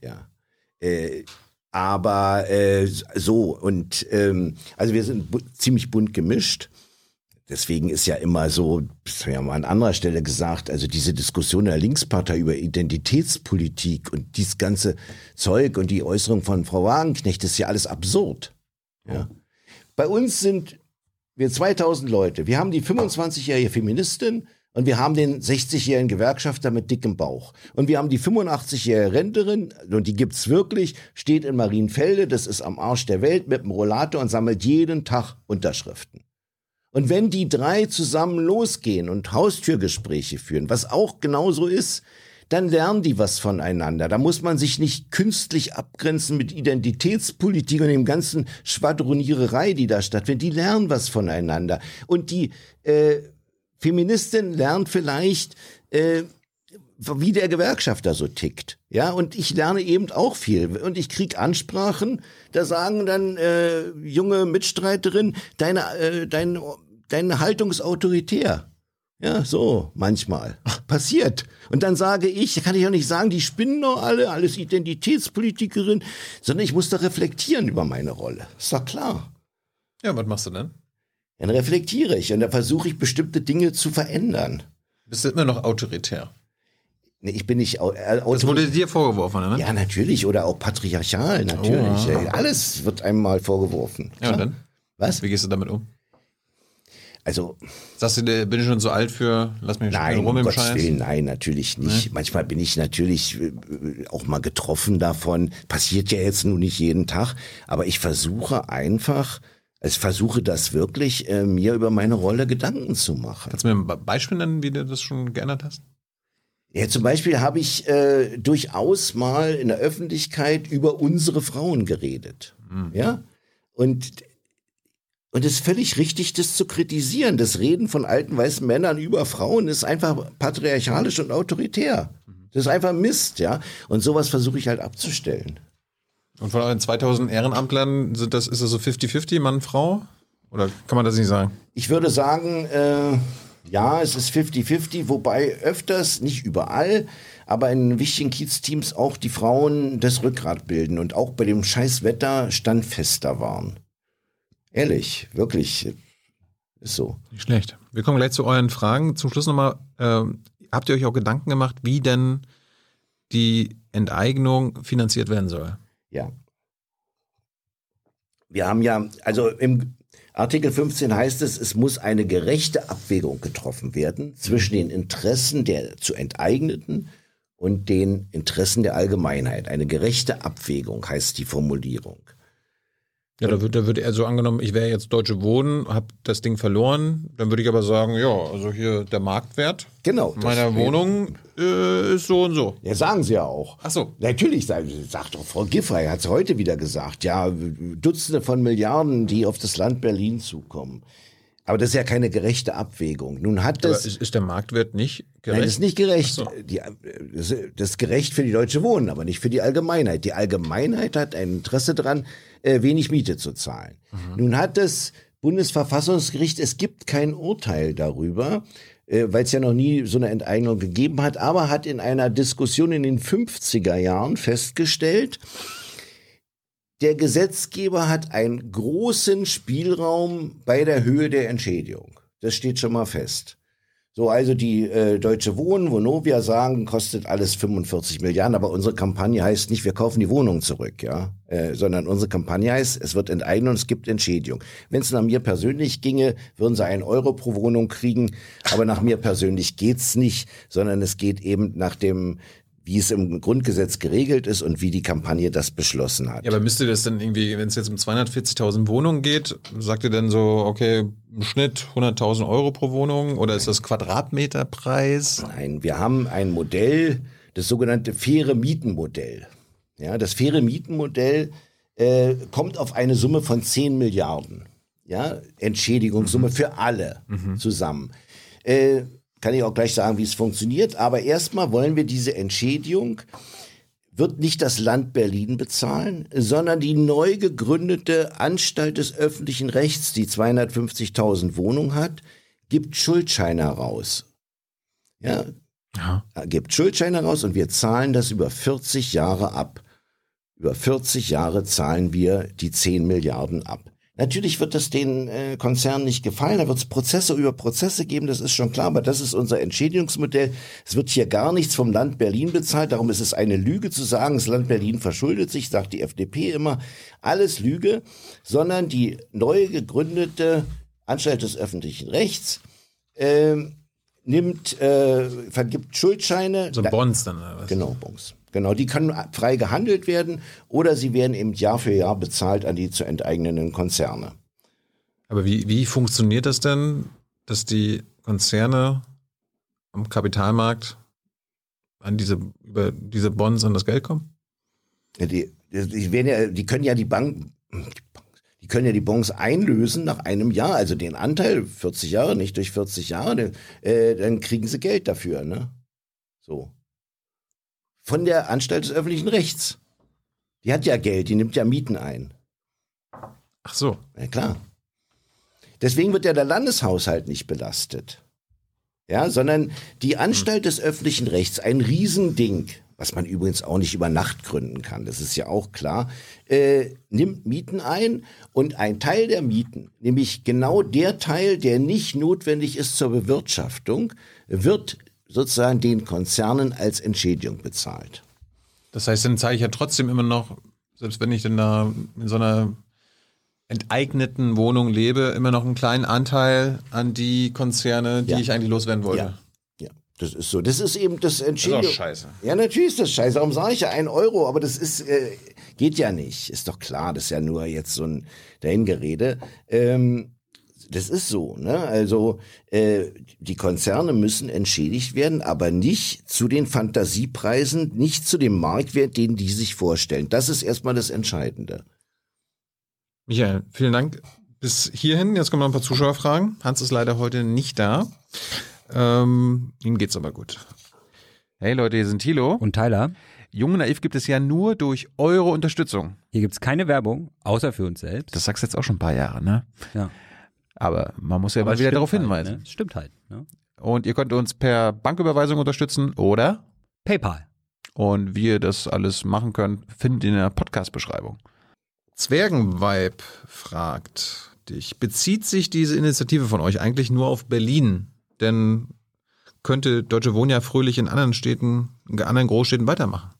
Speaker 2: ja. Äh, aber äh, so und ähm, also wir sind bu ziemlich bunt gemischt. Deswegen ist ja immer so, das haben wir ja mal an anderer Stelle gesagt, also diese Diskussion der Linkspartei über Identitätspolitik und dieses ganze Zeug und die Äußerung von Frau Wagenknecht, ist ja alles absurd. Ja. Bei uns sind wir 2000 Leute. Wir haben die 25-jährige Feministin und wir haben den 60-jährigen Gewerkschafter mit dickem Bauch. Und wir haben die 85-jährige Rentnerin, und die gibt's wirklich, steht in Marienfelde, das ist am Arsch der Welt, mit dem Rollator und sammelt jeden Tag Unterschriften. Und wenn die drei zusammen losgehen und Haustürgespräche führen, was auch genauso ist, dann lernen die was voneinander. Da muss man sich nicht künstlich abgrenzen mit Identitätspolitik und dem ganzen Schwadroniererei, die da stattfindet. Die lernen was voneinander. Und die äh, Feministin lernt vielleicht, äh, wie der Gewerkschafter so tickt. Ja, und ich lerne eben auch viel. Und ich krieg Ansprachen, da sagen dann äh, junge Mitstreiterinnen, deine, äh, dein, deine Haltung ist autoritär. Ja, so, manchmal. Passiert. Und dann sage ich, kann ich auch nicht sagen, die spinnen doch alle, alles Identitätspolitikerin, sondern ich muss da reflektieren über meine Rolle. Ist doch klar.
Speaker 1: Ja, was machst du denn?
Speaker 2: Dann reflektiere ich und dann versuche ich bestimmte Dinge zu verändern.
Speaker 1: Bist du immer noch autoritär?
Speaker 2: Nee, ich bin nicht au- äh,
Speaker 1: Das wurde dir vorgeworfen, ne?
Speaker 2: Ja, natürlich. Oder auch patriarchal, natürlich.
Speaker 1: Oh,
Speaker 2: Alles wird einem mal vorgeworfen.
Speaker 1: Ja, und dann?
Speaker 2: Was?
Speaker 1: Wie gehst du damit um?
Speaker 2: Also,
Speaker 1: Sagst du, bin ich schon zu alt für, lass mich
Speaker 2: nein,
Speaker 1: rum
Speaker 2: um
Speaker 1: im
Speaker 2: Gottes
Speaker 1: Scheiß?
Speaker 2: Willen, nein, natürlich nicht. Manchmal bin ich natürlich äh, auch mal getroffen davon. Passiert ja jetzt nun nicht jeden Tag. Aber ich versuche einfach, ich versuche das wirklich, äh, mir über meine Rolle Gedanken zu machen.
Speaker 1: Kannst du mir ein Be- Beispiel nennen, wie du das schon geändert hast?
Speaker 2: Ja, zum Beispiel habe ich äh, durchaus mal in der Öffentlichkeit über unsere Frauen geredet. Ja? Und und es ist völlig richtig, das zu kritisieren. Das Reden von alten weißen Männern über Frauen ist einfach patriarchalisch und autoritär. Das ist einfach Mist, ja. Und sowas versuche ich halt abzustellen.
Speaker 1: Und von euren 2000 Ehrenamtlern sind das, ist das so 50-50, Mann, Frau? Oder kann man das nicht sagen?
Speaker 2: Ich würde sagen, äh, ja, es ist 50-50, wobei öfters, nicht überall, aber in wichtigen Kiez-Teams auch die Frauen das Rückgrat bilden und auch bei dem scheiß Wetter standfester waren. Ehrlich, wirklich, ist so.
Speaker 1: Nicht schlecht. Wir kommen gleich zu euren Fragen. Zum Schluss nochmal, ähm, habt ihr euch auch Gedanken gemacht, wie denn die Enteignung finanziert werden soll?
Speaker 2: Ja. Wir haben ja, also im Artikel 15 heißt es, es muss eine gerechte Abwägung getroffen werden zwischen den Interessen der zu enteigneten und den Interessen der Allgemeinheit. Eine gerechte Abwägung heißt die Formulierung.
Speaker 1: Ja, da wird, da wird er so angenommen, ich wäre jetzt Deutsche Wohnen, habe das Ding verloren. Dann würde ich aber sagen, ja, also hier der Marktwert
Speaker 2: Genau.
Speaker 1: meiner Wohnung äh, ist so und so.
Speaker 2: Ja, sagen sie ja auch.
Speaker 1: Ach so.
Speaker 2: Natürlich, sagt doch Frau Giffey, hat es heute wieder gesagt. Ja, Dutzende von Milliarden, die auf das Land Berlin zukommen. Aber das ist ja keine gerechte Abwägung. Nun hat das.
Speaker 1: ist, ist der Marktwert nicht gerecht?
Speaker 2: Nein, das ist nicht gerecht.
Speaker 1: So.
Speaker 2: Die, das das ist gerecht für die Deutsche Wohnen, aber nicht für die Allgemeinheit. Die Allgemeinheit hat ein Interesse daran, äh, wenig Miete zu zahlen.
Speaker 1: Mhm.
Speaker 2: Nun hat das Bundesverfassungsgericht, es gibt kein Urteil darüber, äh, weil es ja noch nie so eine Enteignung gegeben hat, aber hat in einer Diskussion in den 50er Jahren festgestellt, der Gesetzgeber hat einen großen Spielraum bei der Höhe der Entschädigung. Das steht schon mal fest. So, also die äh, Deutsche Wohnen, Vonovia sagen, kostet alles 45 Milliarden, aber unsere Kampagne heißt nicht, wir kaufen die Wohnung zurück, ja, äh, sondern unsere Kampagne heißt, es wird enteignet und es gibt Entschädigung. Wenn es nach mir persönlich ginge, würden sie einen Euro pro Wohnung kriegen, aber nach mir persönlich geht's nicht, sondern es geht eben nach dem wie es im Grundgesetz geregelt ist und wie die Kampagne das beschlossen hat.
Speaker 1: Ja, aber müsste das dann irgendwie, wenn es jetzt um 240.000 Wohnungen geht, sagt ihr dann so, okay, im Schnitt 100.000 Euro pro Wohnung oder ist das Quadratmeterpreis?
Speaker 2: Nein, wir haben ein Modell, das sogenannte faire Mietenmodell. Ja, das faire Mietenmodell äh, kommt auf eine Summe von 10 Milliarden. Ja, Entschädigungssumme mhm. für alle mhm. zusammen. Äh, kann ich auch gleich sagen, wie es funktioniert. Aber erstmal wollen wir diese Entschädigung, wird nicht das Land Berlin bezahlen, sondern die neu gegründete Anstalt des öffentlichen Rechts, die 250.000 Wohnungen hat, gibt Schuldscheine heraus. Ja, ja. Gibt Schuldscheine heraus und wir zahlen das über 40 Jahre ab. Über 40 Jahre zahlen wir die 10 Milliarden ab. Natürlich wird das den äh, Konzernen nicht gefallen, da wird es Prozesse über Prozesse geben, das ist schon klar, aber das ist unser Entschädigungsmodell. Es wird hier gar nichts vom Land Berlin bezahlt, darum ist es eine Lüge zu sagen, das Land Berlin verschuldet sich, sagt die FDP immer, alles Lüge, sondern die neu gegründete Anstalt des öffentlichen Rechts äh, nimmt, äh, vergibt Schuldscheine.
Speaker 1: So Bonds dann, oder
Speaker 2: was? Genau, Bonds. Genau, die können frei gehandelt werden oder sie werden eben Jahr für Jahr bezahlt an die zu enteignenden Konzerne.
Speaker 1: Aber wie, wie funktioniert das denn, dass die Konzerne am Kapitalmarkt an diese, über diese Bonds an das Geld kommen?
Speaker 2: Ja, die, die, werden ja, die können ja die Bank, die können ja die Bonds einlösen nach einem Jahr, also den Anteil 40 Jahre, nicht durch 40 Jahre, äh, dann kriegen sie Geld dafür, ne? So von der Anstalt des öffentlichen Rechts. Die hat ja Geld, die nimmt ja Mieten ein.
Speaker 1: Ach so.
Speaker 2: Ja, klar. Deswegen wird ja der Landeshaushalt nicht belastet. Ja, sondern die Anstalt des öffentlichen Rechts, ein Riesending, was man übrigens auch nicht über Nacht gründen kann, das ist ja auch klar, äh, nimmt Mieten ein und ein Teil der Mieten, nämlich genau der Teil, der nicht notwendig ist zur Bewirtschaftung, wird sozusagen den Konzernen als Entschädigung bezahlt.
Speaker 1: Das heißt, dann zahle ich ja trotzdem immer noch, selbst wenn ich dann da in so einer enteigneten Wohnung lebe, immer noch einen kleinen Anteil an die Konzerne, die ja. ich eigentlich loswerden wollte.
Speaker 2: Ja. ja. Das ist so. Das ist eben das Entschädigung.
Speaker 1: Das ist auch scheiße.
Speaker 2: Ja, natürlich ist das scheiße. Warum sage ich ja ein Euro? Aber das ist, äh, geht ja nicht. Ist doch klar. Das ist ja nur jetzt so ein Dahingerede. Ähm, das ist so. Ne? Also äh, die Konzerne müssen entschädigt werden, aber nicht zu den Fantasiepreisen, nicht zu dem Marktwert, den die sich vorstellen. Das ist erstmal das Entscheidende.
Speaker 1: Michael, vielen Dank bis hierhin. Jetzt kommen noch ein paar Zuschauerfragen. Hans ist leider heute nicht da. Ähm, ihm geht's aber gut. Hey Leute, hier sind Thilo.
Speaker 3: Und Tyler.
Speaker 1: Jung Naiv gibt es ja nur durch eure Unterstützung.
Speaker 3: Hier gibt es keine Werbung, außer für uns selbst.
Speaker 1: Das sagst du jetzt auch schon ein paar Jahre, ne?
Speaker 3: Ja.
Speaker 1: Aber man muss ja Aber mal wieder darauf
Speaker 3: halt,
Speaker 1: hinweisen.
Speaker 3: Ne? Stimmt halt. Ne?
Speaker 1: Und ihr könnt uns per Banküberweisung unterstützen oder
Speaker 3: PayPal.
Speaker 1: Und wie ihr das alles machen könnt, findet ihr in der Podcast-Beschreibung. Zwergenvibe fragt dich, bezieht sich diese Initiative von euch eigentlich nur auf Berlin? Denn könnte Deutsche Wohnen ja fröhlich in anderen Städten, in anderen Großstädten weitermachen?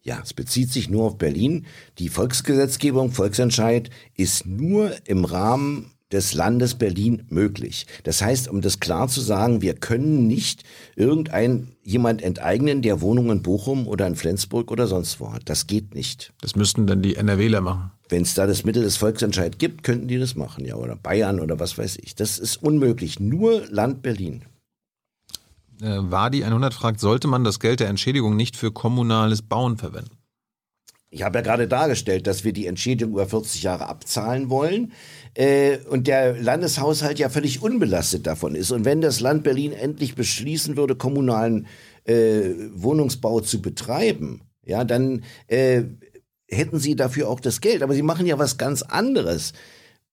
Speaker 2: Ja, es bezieht sich nur auf Berlin. Die Volksgesetzgebung, Volksentscheid ist nur im Rahmen des Landes Berlin möglich. Das heißt, um das klar zu sagen, wir können nicht irgendein jemand enteignen, der Wohnungen in Bochum oder in Flensburg oder sonst wo hat. Das geht nicht.
Speaker 1: Das müssten dann die NRWler machen.
Speaker 2: Wenn es da das Mittel des Volksentscheid gibt, könnten die das machen, ja, oder Bayern oder was weiß ich. Das ist unmöglich. Nur Land Berlin.
Speaker 1: Äh, Wadi 100 fragt, sollte man das Geld der Entschädigung nicht für kommunales Bauen verwenden?
Speaker 2: Ich habe ja gerade dargestellt, dass wir die Entschädigung über 40 Jahre abzahlen wollen äh, und der Landeshaushalt ja völlig unbelastet davon ist. Und wenn das Land Berlin endlich beschließen würde, kommunalen äh, Wohnungsbau zu betreiben, ja, dann äh, hätten sie dafür auch das Geld. Aber sie machen ja was ganz anderes.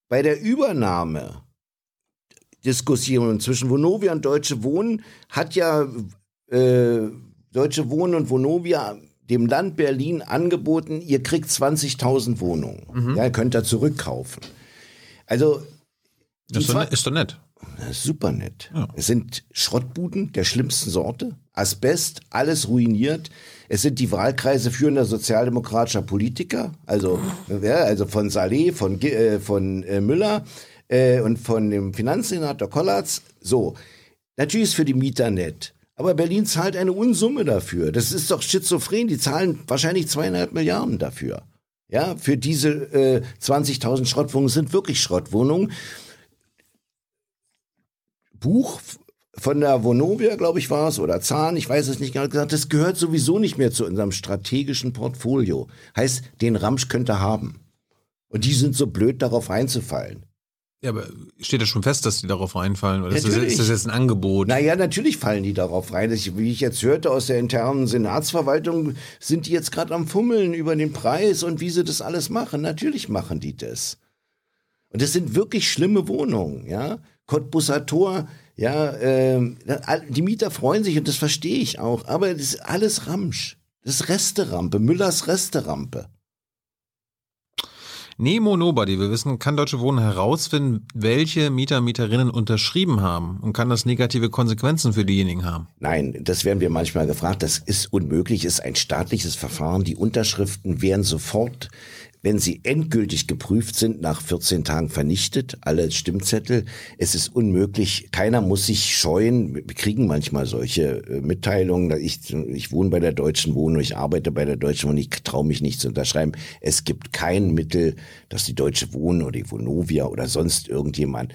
Speaker 2: Bei der Übernahme Diskussionen zwischen Vonovia und Deutsche Wohnen hat ja äh, Deutsche Wohnen und Vonovia dem Land Berlin angeboten, ihr kriegt 20.000 Wohnungen. Mhm. Ja, ihr könnt da zurückkaufen. Also.
Speaker 1: Das ist, doch, ist doch nett.
Speaker 2: Super nett. Ja. Es sind Schrottbuden der schlimmsten Sorte, Asbest, alles ruiniert. Es sind die Wahlkreise führender sozialdemokratischer Politiker, also, ja, also von Saleh, von, äh, von äh, Müller äh, und von dem Finanzsenator Kollatz. So, natürlich ist für die Mieter nett. Aber Berlin zahlt eine Unsumme dafür. Das ist doch schizophren. Die zahlen wahrscheinlich zweieinhalb Milliarden dafür. Ja, für diese äh, 20.000 Schrottwohnungen sind wirklich Schrottwohnungen. Buch von der Vonovia, glaube ich, war es, oder Zahn, ich weiß es nicht genau gesagt, das gehört sowieso nicht mehr zu unserem strategischen Portfolio. Heißt, den Ramsch könnte haben. Und die sind so blöd, darauf reinzufallen.
Speaker 1: Ja, aber steht das schon fest, dass die darauf reinfallen? Oder ist das, ist das, jetzt ein Angebot?
Speaker 2: Naja, natürlich fallen die darauf rein. Wie ich jetzt hörte aus der internen Senatsverwaltung, sind die jetzt gerade am Fummeln über den Preis und wie sie das alles machen. Natürlich machen die das. Und das sind wirklich schlimme Wohnungen, ja. Cottbusser Tor, ja, äh, die Mieter freuen sich und das verstehe ich auch, aber das ist alles Ramsch. Das ist Resterampe, Müllers Resterampe.
Speaker 1: Nemo Nobody, wir wissen, kann Deutsche Wohnen herausfinden, welche Mieter, Mieterinnen unterschrieben haben und kann das negative Konsequenzen für diejenigen haben?
Speaker 2: Nein, das werden wir manchmal gefragt. Das ist unmöglich, ist ein staatliches Verfahren. Die Unterschriften werden sofort wenn sie endgültig geprüft sind, nach 14 Tagen vernichtet, alle Stimmzettel. Es ist unmöglich, keiner muss sich scheuen. Wir kriegen manchmal solche äh, Mitteilungen. Ich, ich wohne bei der Deutschen Wohnung, ich arbeite bei der Deutschen Wohnung, ich traue mich nicht zu unterschreiben. Es gibt kein Mittel, dass die Deutsche Wohnen oder die Vonovia oder sonst irgendjemand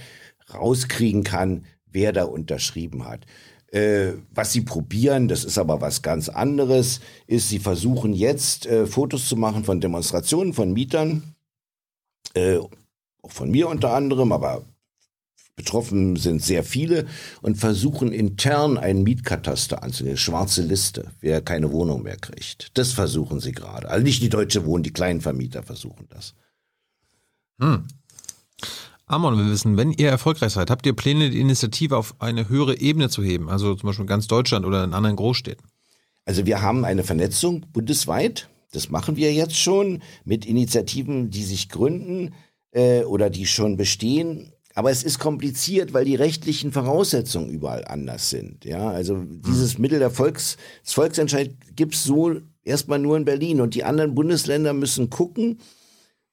Speaker 2: rauskriegen kann, wer da unterschrieben hat. Äh, was sie probieren, das ist aber was ganz anderes, ist, sie versuchen jetzt äh, Fotos zu machen von Demonstrationen von Mietern, äh, auch von mir unter anderem, aber betroffen sind sehr viele und versuchen intern einen Mietkataster anzunehmen, schwarze Liste, wer keine Wohnung mehr kriegt. Das versuchen sie gerade. Also nicht die Deutsche Wohnen, die kleinen Vermieter versuchen das.
Speaker 1: Hm. Amon, wir wissen, wenn ihr erfolgreich seid, habt ihr Pläne, die Initiative auf eine höhere Ebene zu heben, also zum Beispiel ganz Deutschland oder in anderen Großstädten?
Speaker 2: Also wir haben eine Vernetzung bundesweit. Das machen wir jetzt schon mit Initiativen, die sich gründen äh, oder die schon bestehen. Aber es ist kompliziert, weil die rechtlichen Voraussetzungen überall anders sind. Ja, also dieses Mittel der Volks, Volksentscheid gibt's so erstmal nur in Berlin und die anderen Bundesländer müssen gucken,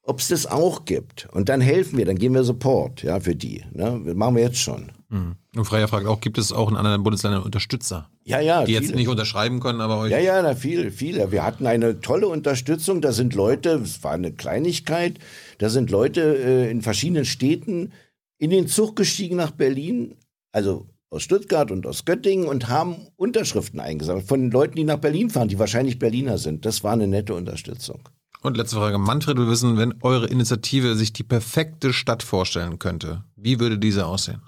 Speaker 2: ob es das auch gibt. Und dann helfen wir, dann geben wir Support, ja, für die. Ne? Das machen wir jetzt schon.
Speaker 1: Mhm. Und Freier fragt auch, gibt es auch in anderen Bundesländern Unterstützer?
Speaker 2: Ja, ja.
Speaker 1: Die viele. jetzt nicht unterschreiben können, aber euch.
Speaker 2: Ja, ja, na, viele, viele. Wir hatten eine tolle Unterstützung. Da sind Leute, es war eine Kleinigkeit, da sind Leute äh, in verschiedenen Städten in den Zug gestiegen nach Berlin, also aus Stuttgart und aus Göttingen und haben Unterschriften eingesammelt von Leuten, die nach Berlin fahren, die wahrscheinlich Berliner sind. Das war eine nette Unterstützung.
Speaker 1: Und letzte Frage. Manfred will wissen, wenn eure Initiative sich die perfekte Stadt vorstellen könnte, wie würde diese aussehen?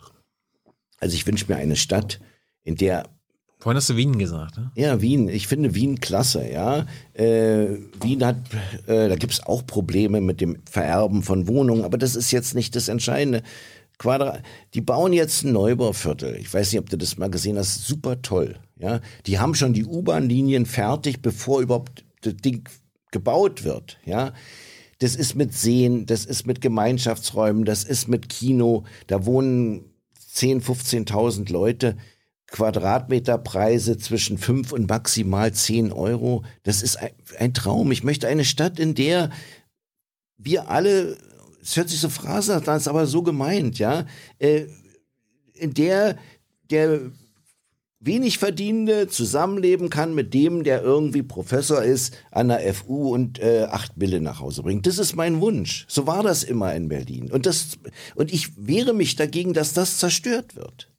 Speaker 2: Also ich wünsche mir eine Stadt, in der
Speaker 1: Vorhin hast du Wien gesagt, ne?
Speaker 2: Ja, Wien. Ich finde Wien klasse, ja. Äh, Wien hat, äh, da gibt es auch Probleme mit dem Vererben von Wohnungen, aber das ist jetzt nicht das Entscheidende. Quadra die bauen jetzt ein Neubauviertel. Ich weiß nicht, ob du das mal gesehen hast. Super toll, ja. Die haben schon die U-Bahn-Linien fertig, bevor überhaupt das Ding gebaut wird, ja, das ist mit Seen, das ist mit Gemeinschaftsräumen, das ist mit Kino, da wohnen 10, 15.000 Leute, Quadratmeterpreise zwischen 5 und maximal 10 Euro. Das ist ein, Traum. Ich möchte eine Stadt, in der wir alle, es hört sich so phrasen, das ist aber so gemeint, ja, äh, in der der wenig Verdienende zusammenleben kann mit dem, der irgendwie Professor ist an der FU und äh, acht Mille nach Hause bringt. Das ist mein Wunsch. So war das immer in Berlin. Und, das, und ich wehre mich dagegen, dass das zerstört wird.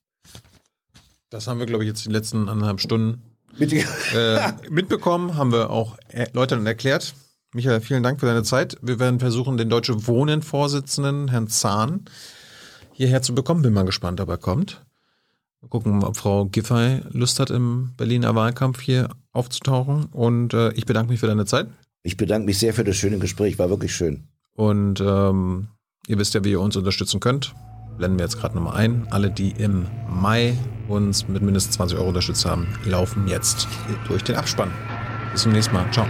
Speaker 1: Das haben wir, glaube ich, jetzt die letzten anderthalb Stunden äh, mitbekommen, haben wir auch erläutert erklärt. Michael, vielen Dank für deine Zeit. Wir werden versuchen, den Deutsche Wohnen-Vorsitzenden, Herrn Zahn, hierher zu bekommen. Bin mal gespannt, ob er kommt. Mal gucken, ob Frau Giffey Lust hat, im Berliner Wahlkampf hier aufzutauchen. Und äh, ich bedanke mich für deine Zeit.
Speaker 2: Ich bedanke mich sehr für das schöne Gespräch, war wirklich schön.
Speaker 1: Und ähm, ihr wisst ja, wie ihr uns unterstützen könnt. Blenden wir jetzt gerade nochmal ein. Alle, die im Mai uns mit mindestens 20 Euro unterstützt haben, laufen jetzt durch den Abspann. Bis zum nächsten Mal. Ciao.